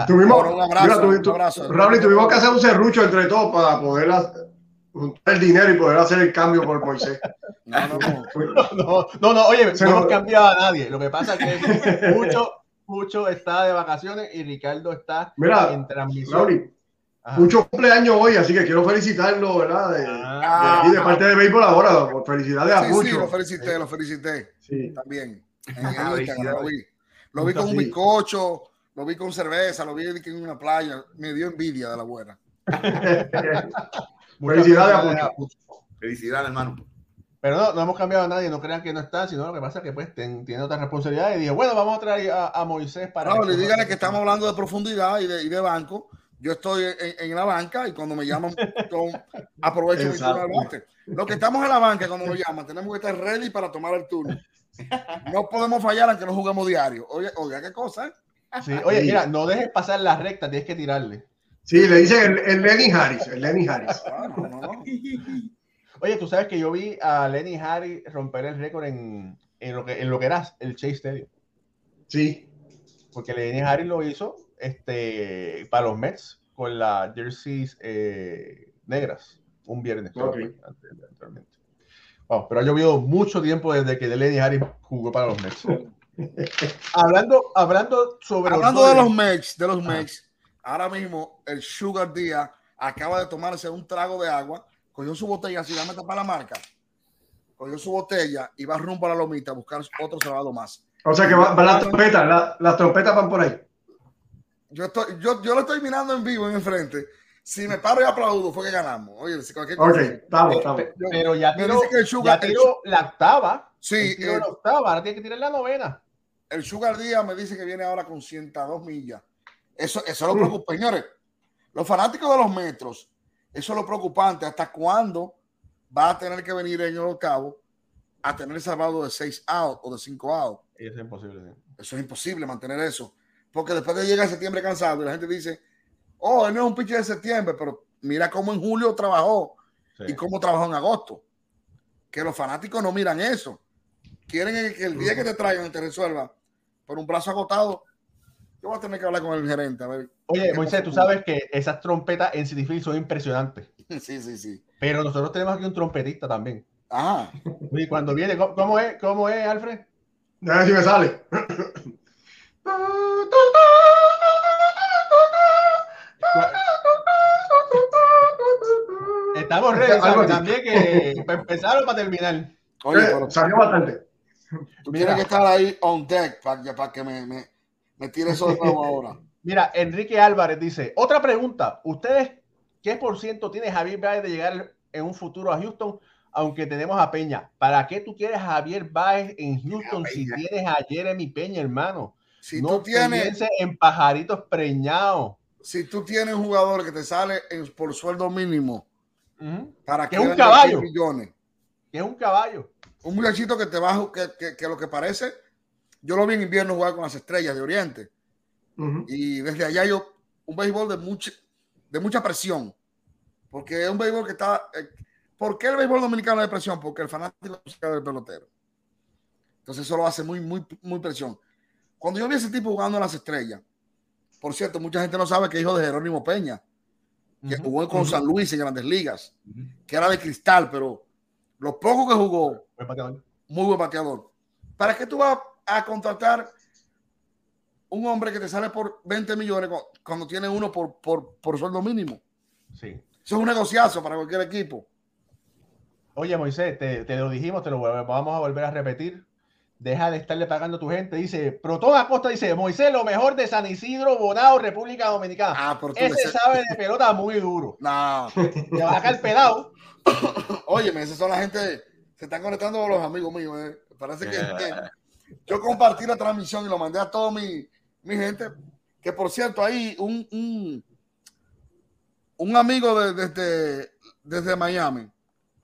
tuvimos, un abrazo, mira, tuvimos, un abrazo. Raúl, tuvimos que hacer un serrucho entre todos para poder juntar el dinero y poder hacer el cambio por Moisés. No, no, no. no, no, oye, no hemos cambiado a nadie. Lo que pasa es que mucho, mucho está de vacaciones y Ricardo está Mira, en transmisión. Raúl, mucho cumpleaños hoy, así que quiero felicitarlo, ¿verdad? De, ah, de, aquí, de parte de Béisbol ahora, por felicidades a sí, muchos. Sí, lo felicité, lo felicité. Sí. También. Lo vi. Lo vi con un bizcocho, lo vi con cerveza, lo vi en una playa. Me dio envidia de la buena. Felicidades a. Felicidades, hermano. Pero no, no hemos cambiado a nadie, no crean que no está, sino lo que pasa es que pues ten, tiene otra responsabilidad y dije, bueno, vamos a traer a, a Moisés para... No, le díganle que estamos hablando de profundidad y de, y de banco. Yo estoy en, en, la banca y cuando me llaman, con, aprovecho mi turno al bate. Los que estamos en la banca, cuando nos llaman, tenemos que estar ready para tomar el turno. No podemos fallar aunque no juguemos diario. Oye, oiga, qué cosa. ¿eh? Sí, oye, mira, no dejes pasar la recta, tienes que tirarle. Sí, le dicen el, el Lenny Harris, el Lenny Harris. Ah, no, no, no. Oye, tú sabes que yo vi a Lenny Harris romper el récord en, en, lo que, en lo que era el Chase Stadium. Sí. Porque Lenny Harris lo hizo este, para los Mets con las jerseys eh, negras un viernes. Okay. Anteriormente. Wow, pero ha llovido mucho tiempo desde que Lenny Harris jugó para los Mets. hablando, hablando sobre. Hablando los de los Mets, de los Mets, ahora mismo el Sugar Díaz acaba de tomarse un trago de agua cogió su botella, así la meta para la marca, cogió su botella y va rumbo a la lomita a buscar otro salvado más. O sea que va, va la trompeta, la, las trompetas van por ahí. Yo, estoy, yo, yo lo estoy mirando en vivo en enfrente. Si me paro y aplaudo, fue que ganamos. Oye, si cualquier cosa. Ok, estamos, estamos. Pero, pero ya tiró, que el sugar, ya tiró el, la octava. Sí, el, la octava, ahora tiene que tirar la novena. El Sugar Díaz me dice que viene ahora con 102 millas. Eso, eso lo preocupa, señores. Los fanáticos de los metros eso es lo preocupante. ¿Hasta cuándo va a tener que venir en el octavo a tener salvado de 6 out o de 5 out? Eso es imposible. Sí. Eso es imposible mantener eso. Porque después de llegar a septiembre cansado y la gente dice, oh, él no es un pitcher de septiembre, pero mira cómo en julio trabajó sí. y cómo trabajó en agosto. Que los fanáticos no miran eso. Quieren que el día que te traigan te resuelva por un brazo agotado. Yo voy a tener que hablar con el gerente. A ver Oye, Moisés, tú sabes que esas trompetas en City son impresionantes. Sí, sí, sí. Pero nosotros tenemos aquí un trompetista también. Ah. Y cuando viene, ¿cómo, es, cómo es, Alfred? A ver si me sale. Estamos ready, ¿sabes? También que para empezar o para terminar. Oye, Eh, pero salió bastante. tú tienes que estar ahí on deck para que, para que me, me, me eso de nuevo ahora. Mira, Enrique Álvarez dice, otra pregunta, ¿ustedes qué por ciento tiene Javier Báez de llegar en un futuro a Houston, aunque tenemos a Peña? ¿Para qué tú quieres a Javier Báez en Houston si tienes a Jeremy Peña, hermano? Si no tú tienes, en pajaritos preñados. si tú tienes un jugador que te sale en- por sueldo mínimo. ¿para Que qué es un caballo. 100 millones? Que es un caballo. Un muchachito que te baja, que, que, que lo que parece, yo lo vi en invierno jugar con las estrellas de Oriente. Y desde allá yo, un béisbol de mucha, de mucha presión. Porque es un béisbol que está. eh, ¿Por qué el béisbol dominicano de presión? Porque el fanático es del pelotero. Entonces eso lo hace muy, muy, muy presión. Cuando yo vi a ese tipo jugando en las estrellas, por cierto, mucha gente no sabe que es hijo de Jerónimo Peña, que jugó con. San Luis en grandes ligas, que era de cristal, pero lo poco que jugó, Buen muy buen bateador. ¿Para qué tú vas a contratar un hombre que te sale por 20 millones cu- cuando tiene uno por, por, por sueldo mínimo? Sí. Eso es un negociazo para cualquier equipo. Oye, Moisés, te, te lo dijimos, te lo vamos a volver a repetir. Deja de estarle pagando a tu gente. Dice, Protón Acosta dice, Moisés, lo mejor de San Isidro, Bonao, República Dominicana. Ah, pero tú Ese sabe de pelota muy duro. No. Te va a sacar pelado. Óyeme, esas son la gente. Se están conectando los amigos míos. eh. Parece que eh, yo compartí la transmisión y lo mandé a toda mi, mi gente. Que por cierto, ahí un, un, amigo de- desde, desde Miami,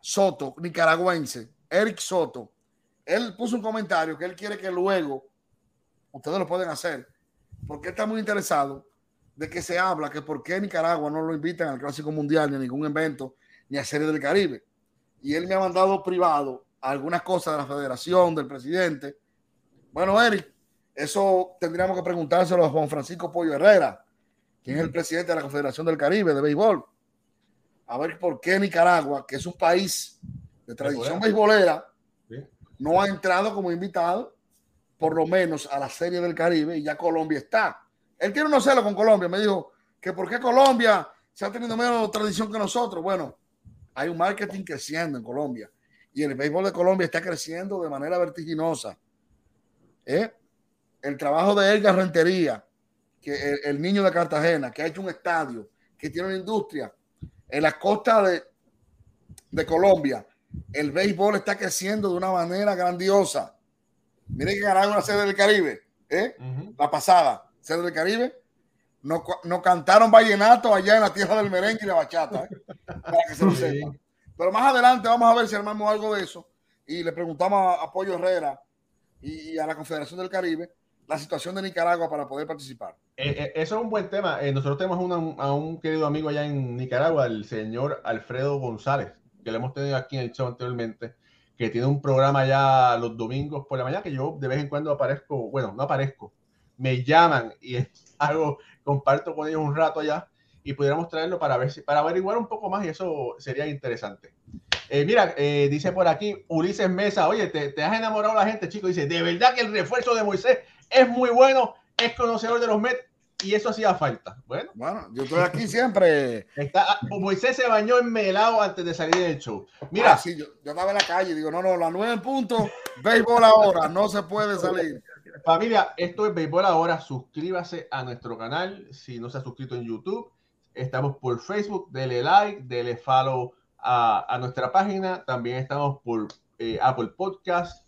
Soto, nicaragüense, Eric Soto, él puso un comentario que él quiere que luego ustedes lo pueden hacer, porque está muy interesado de que se habla que por qué Nicaragua no lo invitan al Clásico Mundial ni a ningún evento ni a Serie del Caribe. Y él me ha mandado privado algunas cosas de la federación, del presidente. Bueno, Eric, eso tendríamos que preguntárselo a Juan Francisco Pollo Herrera, quien es el presidente de la Confederación del Caribe de Béisbol. A ver por qué Nicaragua, que es un país de tradición beisbolera, no ha entrado como invitado, por lo menos a la Serie del Caribe, y ya Colombia está. Él tiene unos celos con Colombia. Me dijo que por qué Colombia se ha tenido menos tradición que nosotros. Bueno, hay un marketing creciendo en Colombia y el béisbol de Colombia está creciendo de manera vertiginosa. ¿Eh? El trabajo de Edgar Rentería, que el, el niño de Cartagena, que ha hecho un estadio, que tiene una industria en la costa de, de Colombia, el béisbol está creciendo de una manera grandiosa. Miren que ganaron una serie del Caribe, ¿eh? La pasada, serie del Caribe. Nos, cantaron vallenato allá en la tierra del merengue y la bachata, ¿eh? para que se lo Sí. sepa. Pero más adelante vamos a ver si armamos algo de eso y le preguntamos a, a Pollo Herrera y, y a la Confederación del Caribe la situación de Nicaragua para poder participar. Eh, eh, eso es un buen tema. Eh, nosotros tenemos una- a un querido amigo allá en Nicaragua, el señor Alfredo González, que lo hemos tenido aquí en el show anteriormente, que tiene un programa ya los domingos por la mañana, que yo de vez en cuando aparezco, bueno, no aparezco, me llaman y hago, comparto con ellos un rato allá y pudiéramos traerlo para ver si, para averiguar un poco más y eso sería interesante. Eh, mira, eh, dice por aquí Ulises Mesa, oye, te, te has enamorado la gente, chico. Dice, de verdad que el refuerzo de Moisés es muy bueno, es conocedor de los Mets y eso hacía falta. Bueno, Bueno, yo estoy aquí siempre. está, ah, Moisés se bañó en melado antes de salir del show. Mira, sí, yo, yo estaba en la calle y digo, no, no, las nueve puntos, béisbol ahora, no se puede salir. familia, esto es Béisbol Ahora. Suscríbase a nuestro canal si no se ha suscrito en YouTube. Estamos por Facebook, dele like, dele follow a, a nuestra página. También estamos por eh, Apple Podcast,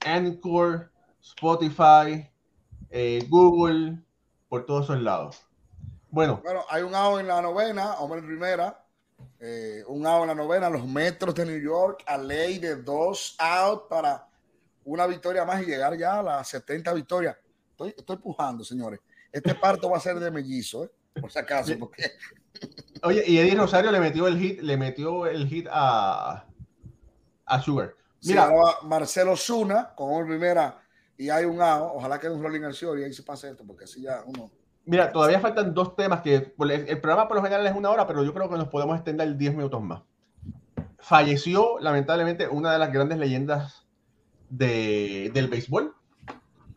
Anchor, Spotify, eh, Google, por todos esos lados. Bueno, Bueno, hay un out en la novena, hombre en primera, eh, un out en la novena, los metros de New York, a ley de dos out para una victoria más y llegar ya a las 70 victorias. Estoy, estoy pujando, señores. Este parto va a ser de mellizo, ¿eh? por si acaso, porque oye, y Eddie Rosario le metió el hit, le metió el hit a, a Sugar. mira, Mira, Marcelo Zuna con primera y hay un out, ojalá que un rolling al y ahí se pase esto, porque así ya uno. Mira, todavía faltan dos temas que el programa por lo general es una hora, pero yo creo que nos podemos extender 10 minutos más. Falleció, lamentablemente, una de las grandes leyendas de- del béisbol,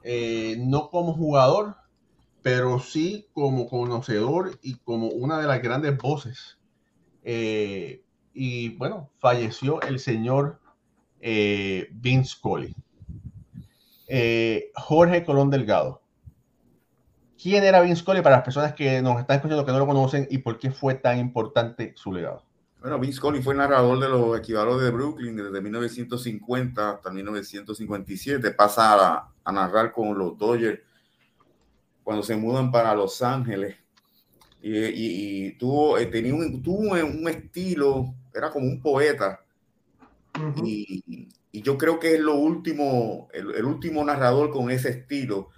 eh, no como jugador, pero sí como conocedor y como una de las grandes voces. Eh, y bueno, falleció el señor eh, Vince Coley. Jorge Colón Delgado. ¿Quién era Vince Coley para las personas que nos están escuchando que no lo conocen y por qué fue tan importante su legado? Bueno, Vince Coley fue narrador de los equivalentes de Brooklyn desde 1950 hasta 1957. Pasa a, narrar con los Dodgers cuando se mudan para Los Ángeles. Y, tuvo, eh, tenía un, tuvo un estilo, era como un poeta. y, yo creo que es lo último, el, último narrador con ese estilo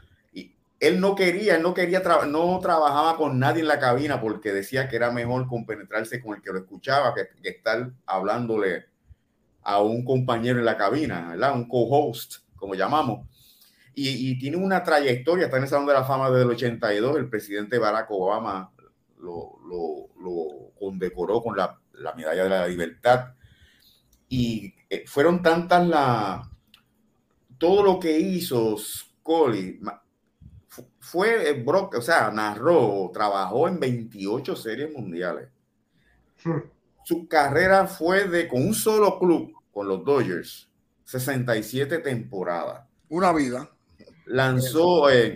él no quería, él no quería, no trabajaba con nadie en la cabina porque decía que era mejor compenetrarse con el que lo escuchaba que, estar hablándole a un compañero en la cabina, ¿verdad? Un co-host, como llamamos. Y, tiene una trayectoria, está en el Salón de la Fama desde el 82, el presidente Barack Obama lo, lo, condecoró con la, la, Medalla de la Libertad. Y eh, fueron tantas la... Todo lo que hizo Scully, fue Brock, o sea, narró, trabajó en 28 series mundiales. Hmm. Su carrera fue de con un solo club, con los Dodgers, 67 temporadas. Una vida. Lanzó, eh,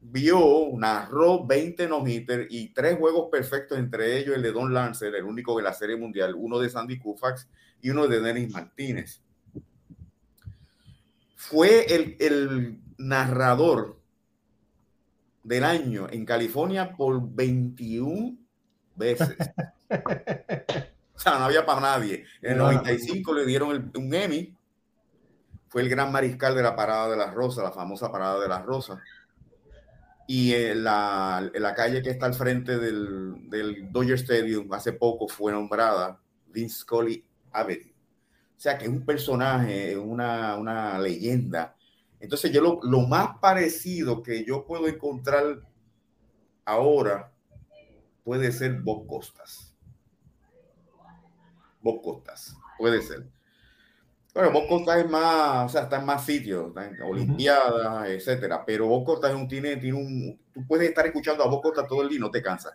vio, narró 20 no y tres juegos perfectos, entre ellos el de Don Lancer, el único de la serie mundial, uno de Sandy Koufax y uno de Denis Martínez. Fue el, el narrador del año en California por 21 veces. o sea, no había para nadie. En el 95 le dieron un Emmy. Fue el gran mariscal de la Parada de las Rosas, la famosa Parada de las Rosas. Y en la, la calle que está al frente del, del Dodger Stadium hace poco fue nombrada Vince Scully Avenue. O sea que es un personaje, una, una leyenda entonces yo lo, más parecido que yo puedo encontrar ahora puede ser Bob Costas. Bob Costas, puede ser. Bueno, Bob Costas es más, o sea, está en más sitios, en Olimpiadas, etcétera. Pero Bob Costas es un, tiene, tiene un, tú puedes estar escuchando a Costas todo el día y no te cansas.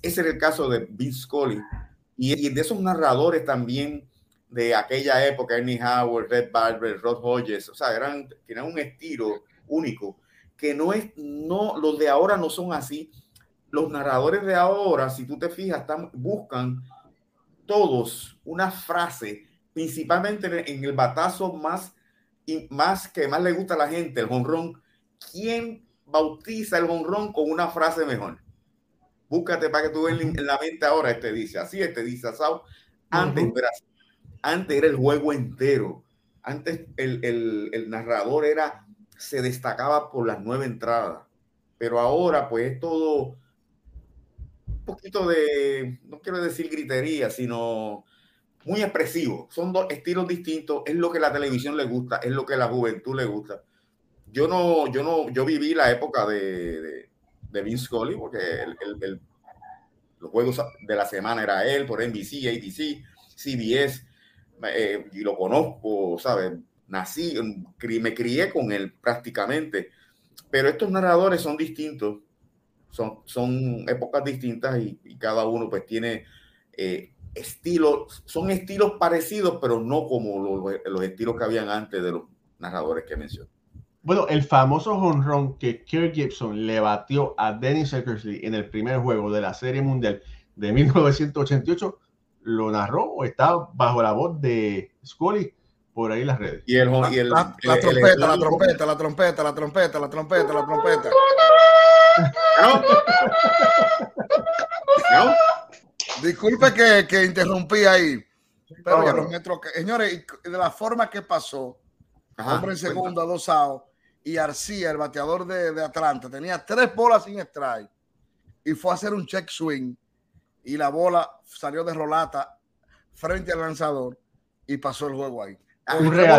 Ese es el caso de Vince Scully. Y, y de esos narradores también de aquella época, Ernie Howard, Red Barber, Rod Hodges, o sea, eran, tenían un estilo único que no es, no, los de ahora no son así. Los narradores de ahora, si tú te fijas, están, buscan todos una frase, principalmente en el batazo más, más que más le gusta a la gente, el honrón. ¿Quién bautiza el honrón con una frase mejor? Búscate para que tú veas en la mente ahora, este dice así, este dice asado. Antes, uh antes era el juego entero. Antes el, narrador era, se destacaba por las nueve entradas. Pero ahora, pues es todo un poquito de, no quiero decir gritería, sino muy expresivo. Son dos estilos distintos. Es lo que la televisión le gusta, es lo que la juventud le gusta. Yo no, yo no, yo viví la época de, de, Vince Scully, porque los juegos de la semana era él por NBC, ABC, CBS eh, y lo conozco, ¿sabes? Nací, me crié con él prácticamente, pero estos narradores son distintos, son, son épocas distintas y, cada uno pues tiene eh, estilos, son estilos parecidos, pero no como los, los estilos que habían antes de los narradores que mencioné. Bueno, el famoso honrón que Kirk Gibson le batió a Dennis Eckersley en el primer juego de la Serie Mundial de 1988 lo narró o está bajo la voz de Scully por ahí en las redes. Y el, y el, la, la, trompeta, la, trompeta, la trompeta, la trompeta, la trompeta, la trompeta, ¿No? Disculpe que, que, interrumpí ahí. Pero ya los metros, señores, de la forma que pasó, hombre en segunda, dos outs, y Arcía, el bateador de, de Atlanta, tenía tres bolas sin strike y fue a hacer un check swing y la bola salió de rolata frente al lanzador y pasó el juego ahí.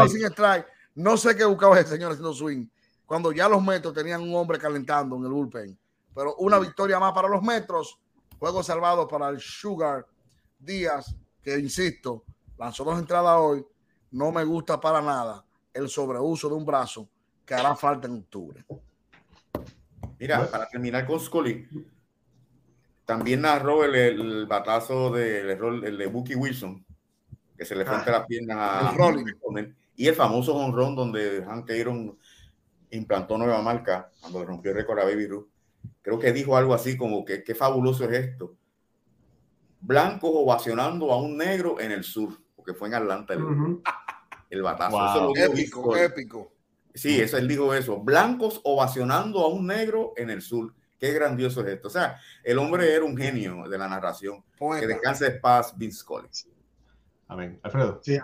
sin strike, no sé qué buscaba ese señor haciendo swing cuando ya los metros tenían un hombre calentando en el bullpen. Pero una victoria más para los metros. Juego salvado para el Sugar Díaz, que insisto, lanzó dos entradas hoy. No me gusta para nada el sobreuso de un brazo que hará falta en octubre. Mira, para terminar con Scully, también narró el, el batazo de, el de Bucky Wilson, que se le fue ah, la pierna a y el famoso honrón donde Hank Aaron implantó nueva marca cuando le rompió el récord a Baby Ruth. Creo que dijo algo así como que qué fabuloso es esto. Blancos ovacionando a un negro en el sur, porque fue en Atlanta el, batazo. épico, épico. Sí, eso él dijo eso. Blancos ovacionando a un negro en el sur. Qué grandioso es esto. O sea, el hombre era un genio de la narración. Que descanse en paz, Vince Collins. Amén. Alfredo. Sí,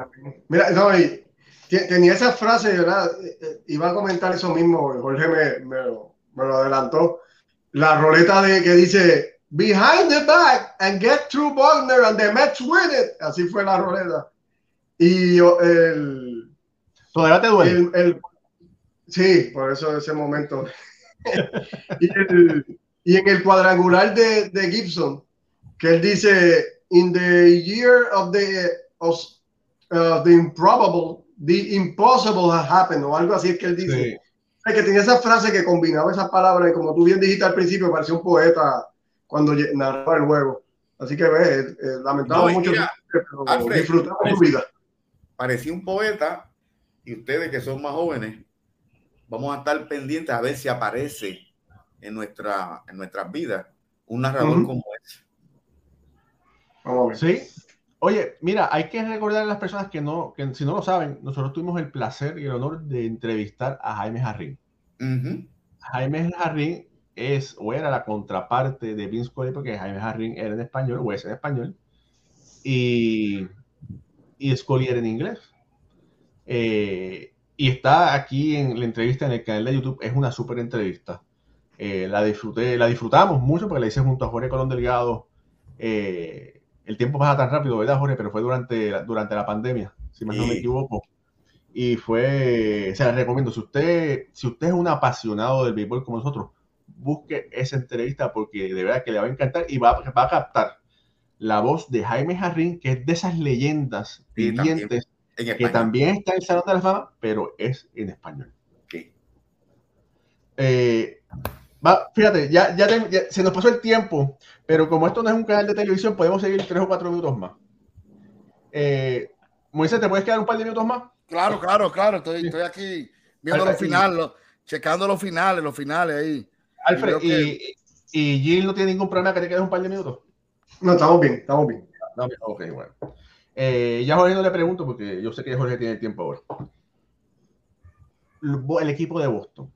Mira, no, y, tenía esa frase, ¿verdad? Eh, eh, iba a comentar eso mismo, Jorge me, me, lo, me lo adelantó. La roleta de que dice Behind the back and get through Wagner and the Mets win it. Así fue la roleta. Y el. Todavía te duele. el, Sí, por eso ese momento. y, en el cuadrangular de, de, Gibson, que él dice, in the year of the, of, uh, the improbable, the impossible has happened, o algo así es que él dice. Que tenía esa frase que combinaba esas palabras y como tú bien dijiste al principio, parecía un poeta cuando narraba el juego. Así que ve, eh, lamentamos mucho, pero disfrutamos su vida. Parecía un poeta y ustedes que son más jóvenes vamos a estar pendientes a ver si aparece en, nuestra, en nuestras vidas un narrador como ese. Sí. Oye, mira, hay que recordar a las personas que no, que si no lo saben, nosotros tuvimos el placer y el honor de entrevistar a Jaime Jarrín. Jaime Jarrín es o era la contraparte de Vince Scully porque Jaime Jarrín era en español o es en español y, y Scully era en inglés. Eh, y está aquí en la entrevista en el canal de YouTube. Es una súper entrevista. Eh, la disfruté, la disfrutamos mucho porque la hice junto a Jorge Colón Delgado. Eh, el tiempo pasa tan rápido, ¿verdad, Jorge? Pero fue durante, durante la pandemia, si no me equivoco. Y fue, se la recomiendo. Si usted, si usted es un apasionado del béisbol como nosotros, busque esa entrevista porque de verdad que le va a encantar y va, va a captar la voz de Jaime Jarrín, que es de esas leyendas vivientes que también está en Salón de la Fama, pero es en español. Eh, fíjate, ya, ya, se nos pasó el tiempo, pero como esto no es un canal de televisión, podemos seguir tres o cuatro minutos más. Eh, Moisés, ¿te puedes quedar un par de minutos más? Claro, claro, claro. Estoy, estoy aquí viendo los finales, checando los finales, los finales ahí. Alfred, y, y, Gil no tiene ningún problema que te quedes un par de minutos. No, estamos bien, estamos bien. Ok, bueno. Eh, ya Jorge no le pregunto porque yo sé que Jorge tiene tiempo ahora. El equipo de Boston.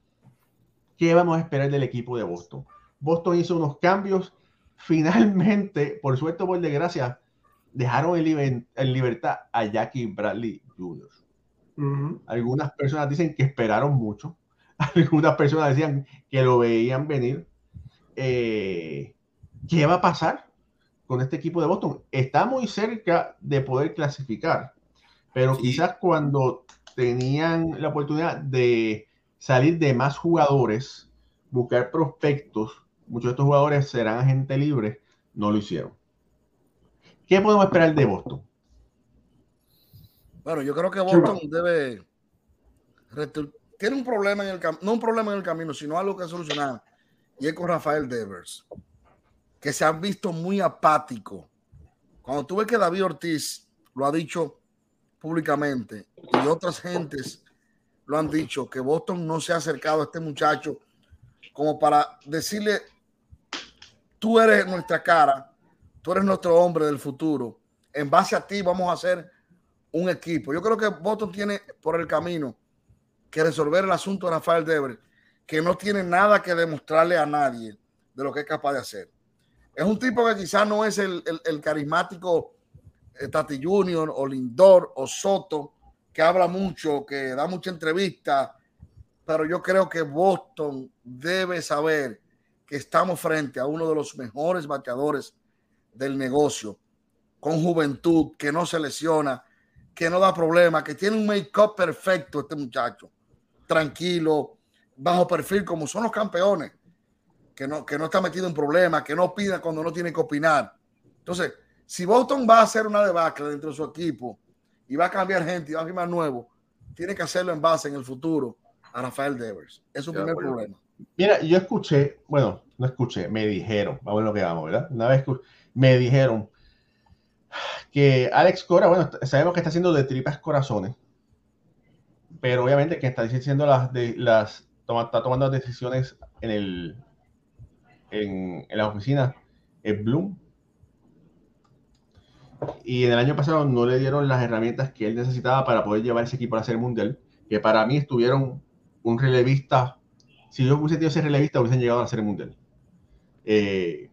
¿Qué vamos a esperar del equipo de Boston? Boston hizo unos cambios. Finalmente, por suerte o por desgracia, dejaron en, libertad a Jackie Bradley Jr. Algunas personas dicen que esperaron mucho. Algunas personas decían que lo veían venir. Eh, ¿Qué va a pasar? con este equipo de Boston. Está muy cerca de poder clasificar, pero quizás cuando tenían la oportunidad de salir de más jugadores, buscar prospectos, muchos de estos jugadores serán agentes libres, no lo hicieron. ¿Qué podemos esperar de Boston? Bueno, yo creo que Boston debe tiene un problema en el camino, no un problema en el camino, sino algo que solucionar, y es con Rafael Devers que se han visto muy apáticos. Cuando tú ves que David Ortiz lo ha dicho públicamente y otras gentes lo han dicho, que Boston no se ha acercado a este muchacho como para decirle, tú eres nuestra cara, tú eres nuestro hombre del futuro, en base a ti vamos a hacer un equipo. Yo creo que Boston tiene por el camino que resolver el asunto de Rafael Debre, que no tiene nada que demostrarle a nadie de lo que es capaz de hacer. Es un tipo que quizás no es el, carismático eh, Tati Junior o Lindor o Soto, que habla mucho, que da mucha entrevista, pero yo creo que Boston debe saber que estamos frente a uno de los mejores bateadores del negocio, con juventud, que no se lesiona, que no da problema, que tiene un make-up perfecto este muchacho, tranquilo, bajo perfil, como son los campeones que no, que no está metido en problemas, que no opina cuando no tiene que opinar. Entonces, si Boston va a hacer una debacle dentro de su equipo y va a cambiar gente y va a firmar nuevo, tiene que hacerlo en base en el futuro a Rafael Devers. Es su primer problema. Mira, yo escuché, bueno, no escuché, me dijeron, vamos a lo que vamos, ¿verdad? Una vez me dijeron que Alex Cora, bueno, sabemos que está haciendo de tripas corazones, pero obviamente que está diciendo las, de, las está tomando decisiones en el en, en la oficina es Bloom. Y en el año pasado no le dieron las herramientas que él necesitaba para poder llevar ese equipo a Serie Mundial, que para mí estuvieron un relevista. Si yo hubiese tenido ese relevista, hubiesen llegado a la Serie Mundial. Eh,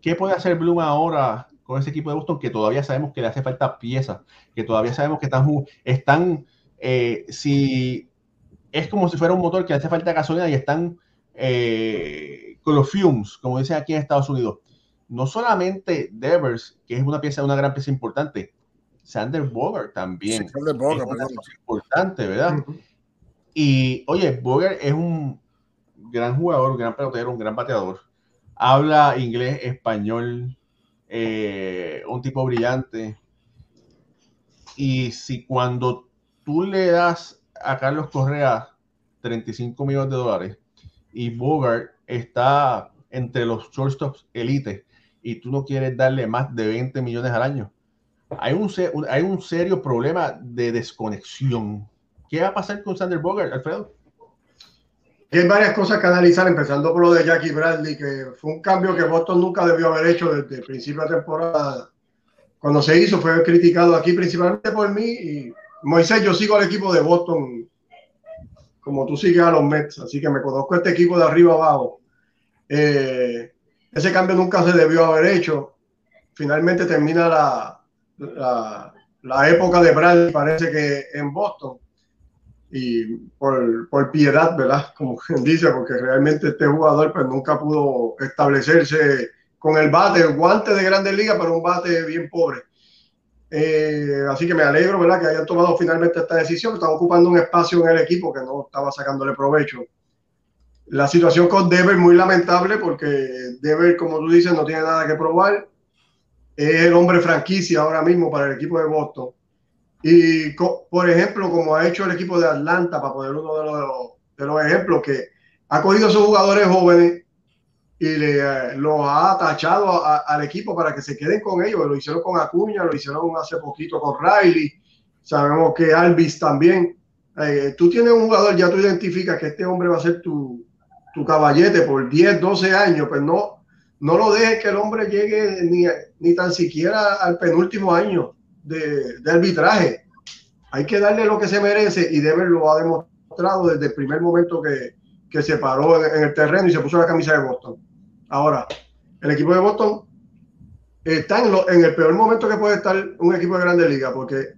¿Qué puede hacer Bloom ahora con ese equipo de Boston que todavía sabemos que le hace falta piezas, que todavía sabemos que están, están eh, si es como si fuera un motor que hace falta gasolina y están eh, con los fumes, como dicen aquí en Estados Unidos. No solamente Devers, que es una pieza, una gran pieza importante, Sander Bogart también. Sander Bogart, es importante, ¿verdad? Y oye, Bogart es un gran jugador, un gran pelotero, un gran bateador. Habla inglés, español, eh, un tipo brillante. Y si cuando tú le das a Carlos Correa 35 millones de dólares y Bogart está entre los shortstops elite y tú no quieres darle más de 20 millones al año, hay un, hay un serio problema de desconexión. ¿Qué va a pasar con Sander Bogart, Alfredo? Hay varias cosas que analizar, empezando por lo de Jackie Bradley, que fue un cambio que Boston nunca debió haber hecho desde el principio de temporada. Cuando se hizo, fue criticado aquí principalmente por mí. Y Moisés, yo sigo al equipo de Boston como tú sigues a los Mets, así que me conozco este equipo de arriba abajo. Eh, ese cambio nunca se debió haber hecho. Finalmente termina la, la, época de Bradley, parece que en Boston y por, por, piedad, ¿verdad? Como dice, porque realmente este jugador pues nunca pudo establecerse con el bate, el guante de grandes ligas, pero un bate bien pobre. Eh, así que me alegro, ¿verdad? Que hayan tomado finalmente esta decisión. Están ocupando un espacio en el equipo que no estaba sacándole provecho. La situación con Dever muy lamentable porque Dever, como tú dices, no tiene nada que probar. Es el hombre franquicia ahora mismo para el equipo de Boston y, por ejemplo, como ha hecho el equipo de Atlanta, para poner uno de los, de los ejemplos, que ha cogido a sus jugadores jóvenes y le, eh, los ha tachado al equipo para que se queden con ellos. Lo hicieron con Acuña, lo hicieron hace poquito con Riley. Sabemos que Alvis también. Eh, tú tienes un jugador, ya tú identificas que este hombre va a ser tu, tu caballete por 10, 12 años, pues no, no lo dejes que el hombre llegue ni, ni tan siquiera al penúltimo año de, arbitraje. Hay que darle lo que se merece y Dever lo ha demostrado desde el primer momento que, que se paró en, el terreno y se puso la camisa de Boston. Ahora, el equipo de Boston está en, en el peor momento que puede estar un equipo de Grande Liga porque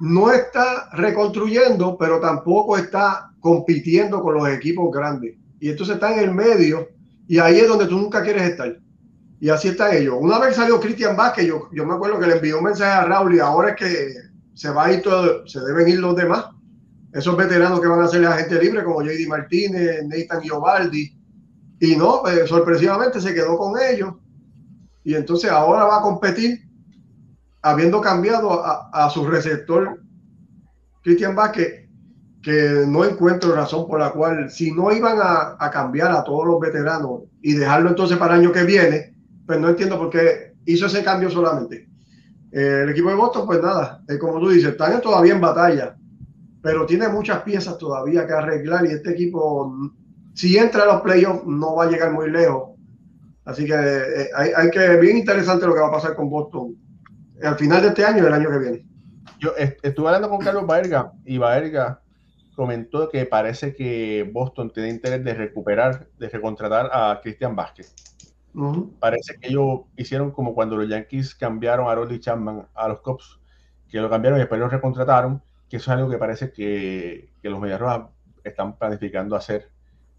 no está reconstruyendo, pero tampoco está compitiendo con los equipos grandes. Y entonces está en el medio y ahí es donde tú nunca quieres estar. Y así están ellos. Una vez salió Cristian Vázquez, yo, yo me acuerdo que le envió un mensaje a Raúl y ahora es que se va a ir todo, se deben ir los demás. Esos veteranos que van a ser la gente libre, como JD Martínez, Nathan Giovaldi. Y no, pues, sorpresivamente se quedó con ellos. Y entonces ahora va a competir, habiendo cambiado a, su receptor, Cristian Vázquez, que no encuentro razón por la cual, si no iban a, a cambiar a todos los veteranos y dejarlo entonces para el año que viene, pues no entiendo por qué hizo ese cambio solamente. Eh, el equipo de Boston, pues nada, es como tú dices, están todavía en batalla, pero tiene muchas piezas todavía que arreglar y este equipo, si entra a los playoffs, no va a llegar muy lejos. Así que eh, hay, hay, que, bien interesante lo que va a pasar con Boston al final de este año y el año que viene. Yo estuve hablando con Carlos Baerga y Baerga comentó que parece que Boston tiene interés de recuperar, de recontratar a Cristian Vázquez Parece que ellos hicieron como cuando los Yankees cambiaron a Rolly Chapman a los Cubs, que lo cambiaron y después lo recontrataron, que eso es algo que parece que, que los Medias Rojas están planificando hacer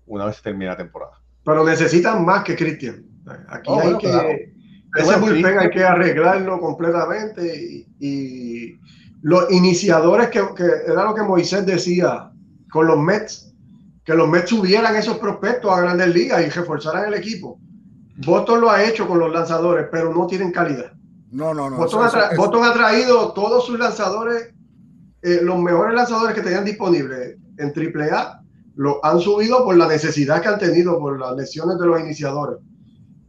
una vez termine la temporada. Pero necesitan más que Cristian. Aquí oh, hay que. Ese bullpen hay que arreglarlo completamente y, los iniciadores que, que, era lo que Moisés decía con los Mets, que los Mets subieran esos prospectos a grandes ligas y reforzaran el equipo. Boston lo ha hecho con los lanzadores, pero no tienen calidad. No, no, no. Boston, ha, traído todos sus lanzadores eh, los mejores lanzadores que tenían disponibles en AAA lo han subido por la necesidad que han tenido por las lesiones de los iniciadores.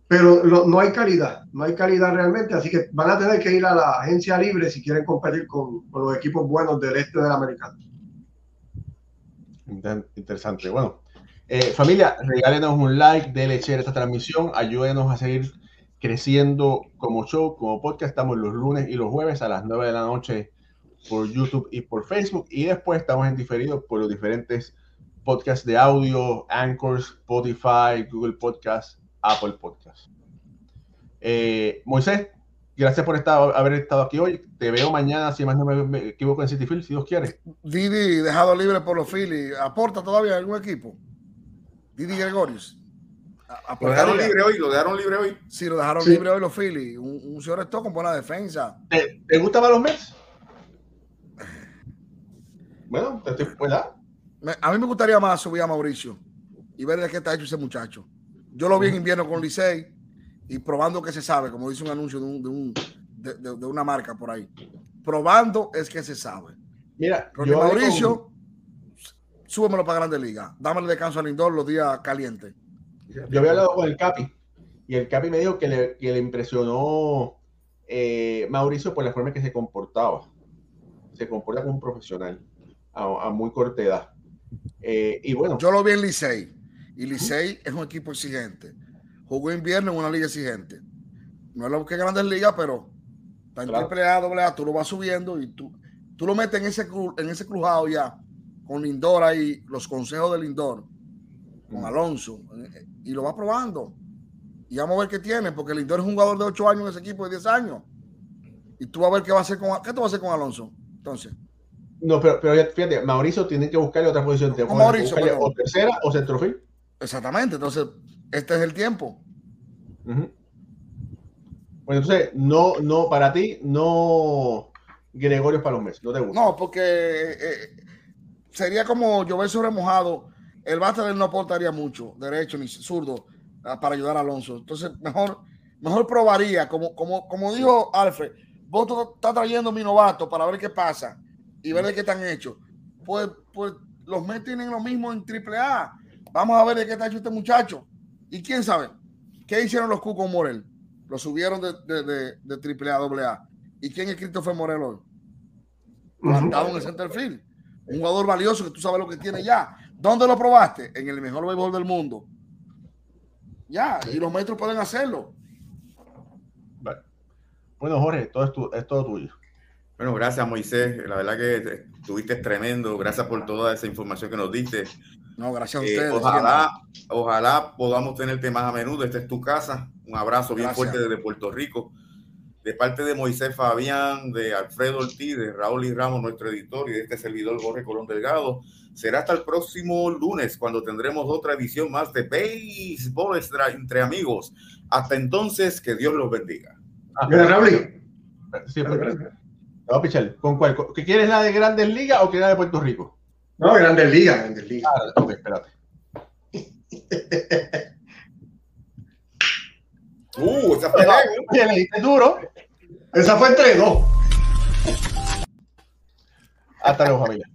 Pero no hay calidad, no hay calidad realmente, así que van a tener que ir a la agencia libre si quieren competir con, con los equipos buenos del este del americano. Interesante. Bueno, eh, familia, regálenos un like, denle share a esta transmisión, ayúdenos a seguir creciendo como show, como podcast. Estamos los lunes y los jueves a las 9 de la noche por YouTube y por Facebook. Y después estamos en diferido por los diferentes podcasts de audio, Anchors, Spotify, Google Podcast, Apple Podcast. Eh, Moisés, gracias por estar, haber estado aquí hoy. Te veo mañana, si más no me, equivoco, en City Field, si Dios quiere. Didi, dejado libre por los Phillies. ¿Aporta todavía algún equipo? Didi Gregorius. Lo dejaron libre hoy, lo dejaron libre hoy. Sí, lo dejaron libre hoy los Phillies. Un, un señor esto con buena defensa. ¿Te, te gustan los Mets? Bueno, te estoy, A mí me gustaría más subir a Mauricio y ver de qué está hecho ese muchacho. Yo lo vi en invierno con Licey y probando que se sabe, como dice un anuncio de, un, de, de, una marca por ahí. Probando es que se sabe. Mira, yo Mauricio, súbemelo para Grande Liga. Dámele descanso al Lindor los días calientes. Yo había hablado con el Capi y el Capi me dijo que le, que le impresionó eh, Mauricio por la forma en que se comportaba. Se comporta como un profesional a, muy corta edad. Eh, y bueno. Yo lo vi en Licey. Y Licey es un equipo exigente. Jugó invierno en una liga exigente. No es lo que grandes ligas, pero está en triple A, doble A, tú lo vas subiendo y tú, tú lo metes en ese, en ese crujado ya, con Lindor ahí, los consejos de Lindor, con Alonso, y lo va probando. Y vamos a ver qué tiene, porque Lindor es un jugador de 8 años en ese equipo de 10 años. Y tú vas a ver qué va a hacer con, ¿qué tú vas a hacer con Alonso? Entonces. No, pero, pero fíjate, Mauricio tiene que buscarle otra posición. Mauricio, o tercera o centrofil. Exactamente, entonces este es el tiempo. Bueno, entonces, no, no, para ti, no Gregorio Palomés, no te gusta. No, porque eh, sería como llover sobre mojado. El bate no aportaría mucho, derecho ni zurdo, ah, para ayudar a Alonso. Entonces, mejor, mejor probaría, como, como, como dijo Alfred, vos estás trayendo mi novato para ver qué pasa y ver de qué están hechos. Pues, pues los Mets tienen lo mismo en AAA. Vamos a ver de qué está hecho este muchacho. Y quién sabe, ¿qué hicieron los Cucos Morel? Lo subieron de, de, de, de AAA, AA. ¿Y quién es Christopher Morel hoy? Plantado en el center field. Un jugador valioso que tú sabes lo que tiene ya. ¿Dónde lo probaste? En el mejor béisbol del mundo. Ya, y los maestros pueden hacerlo. Bueno, Jorge, todo es, es todo tuyo. Bueno, gracias Moisés, la verdad que estuviste tremendo, gracias por toda esa información que nos diste. No, gracias a eh, ustedes. ojalá, ojalá podamos tenerte más a menudo, esta es tu casa, un abrazo bien fuerte desde Puerto Rico, de parte de Moisés Fabián, de Alfredo Ortiz, de Raúl y Ramos, nuestro editor, y de este servidor Jorge Colón Delgado. Será hasta el próximo lunes cuando tendremos otra edición más de Béisbol entre amigos. Hasta entonces, que Dios los bendiga. Ah, Raúl. Sí, gracias. No, Pichel, ¿con cuál? ¿Qué quieres la de Grandes Ligas o quieres la de Puerto Rico? No, Grandes Ligas, Grandes Ligas. Ah, ok, espérate. uh, esa fue le diste duro. Esa fue entre dos. Hasta luego, familia.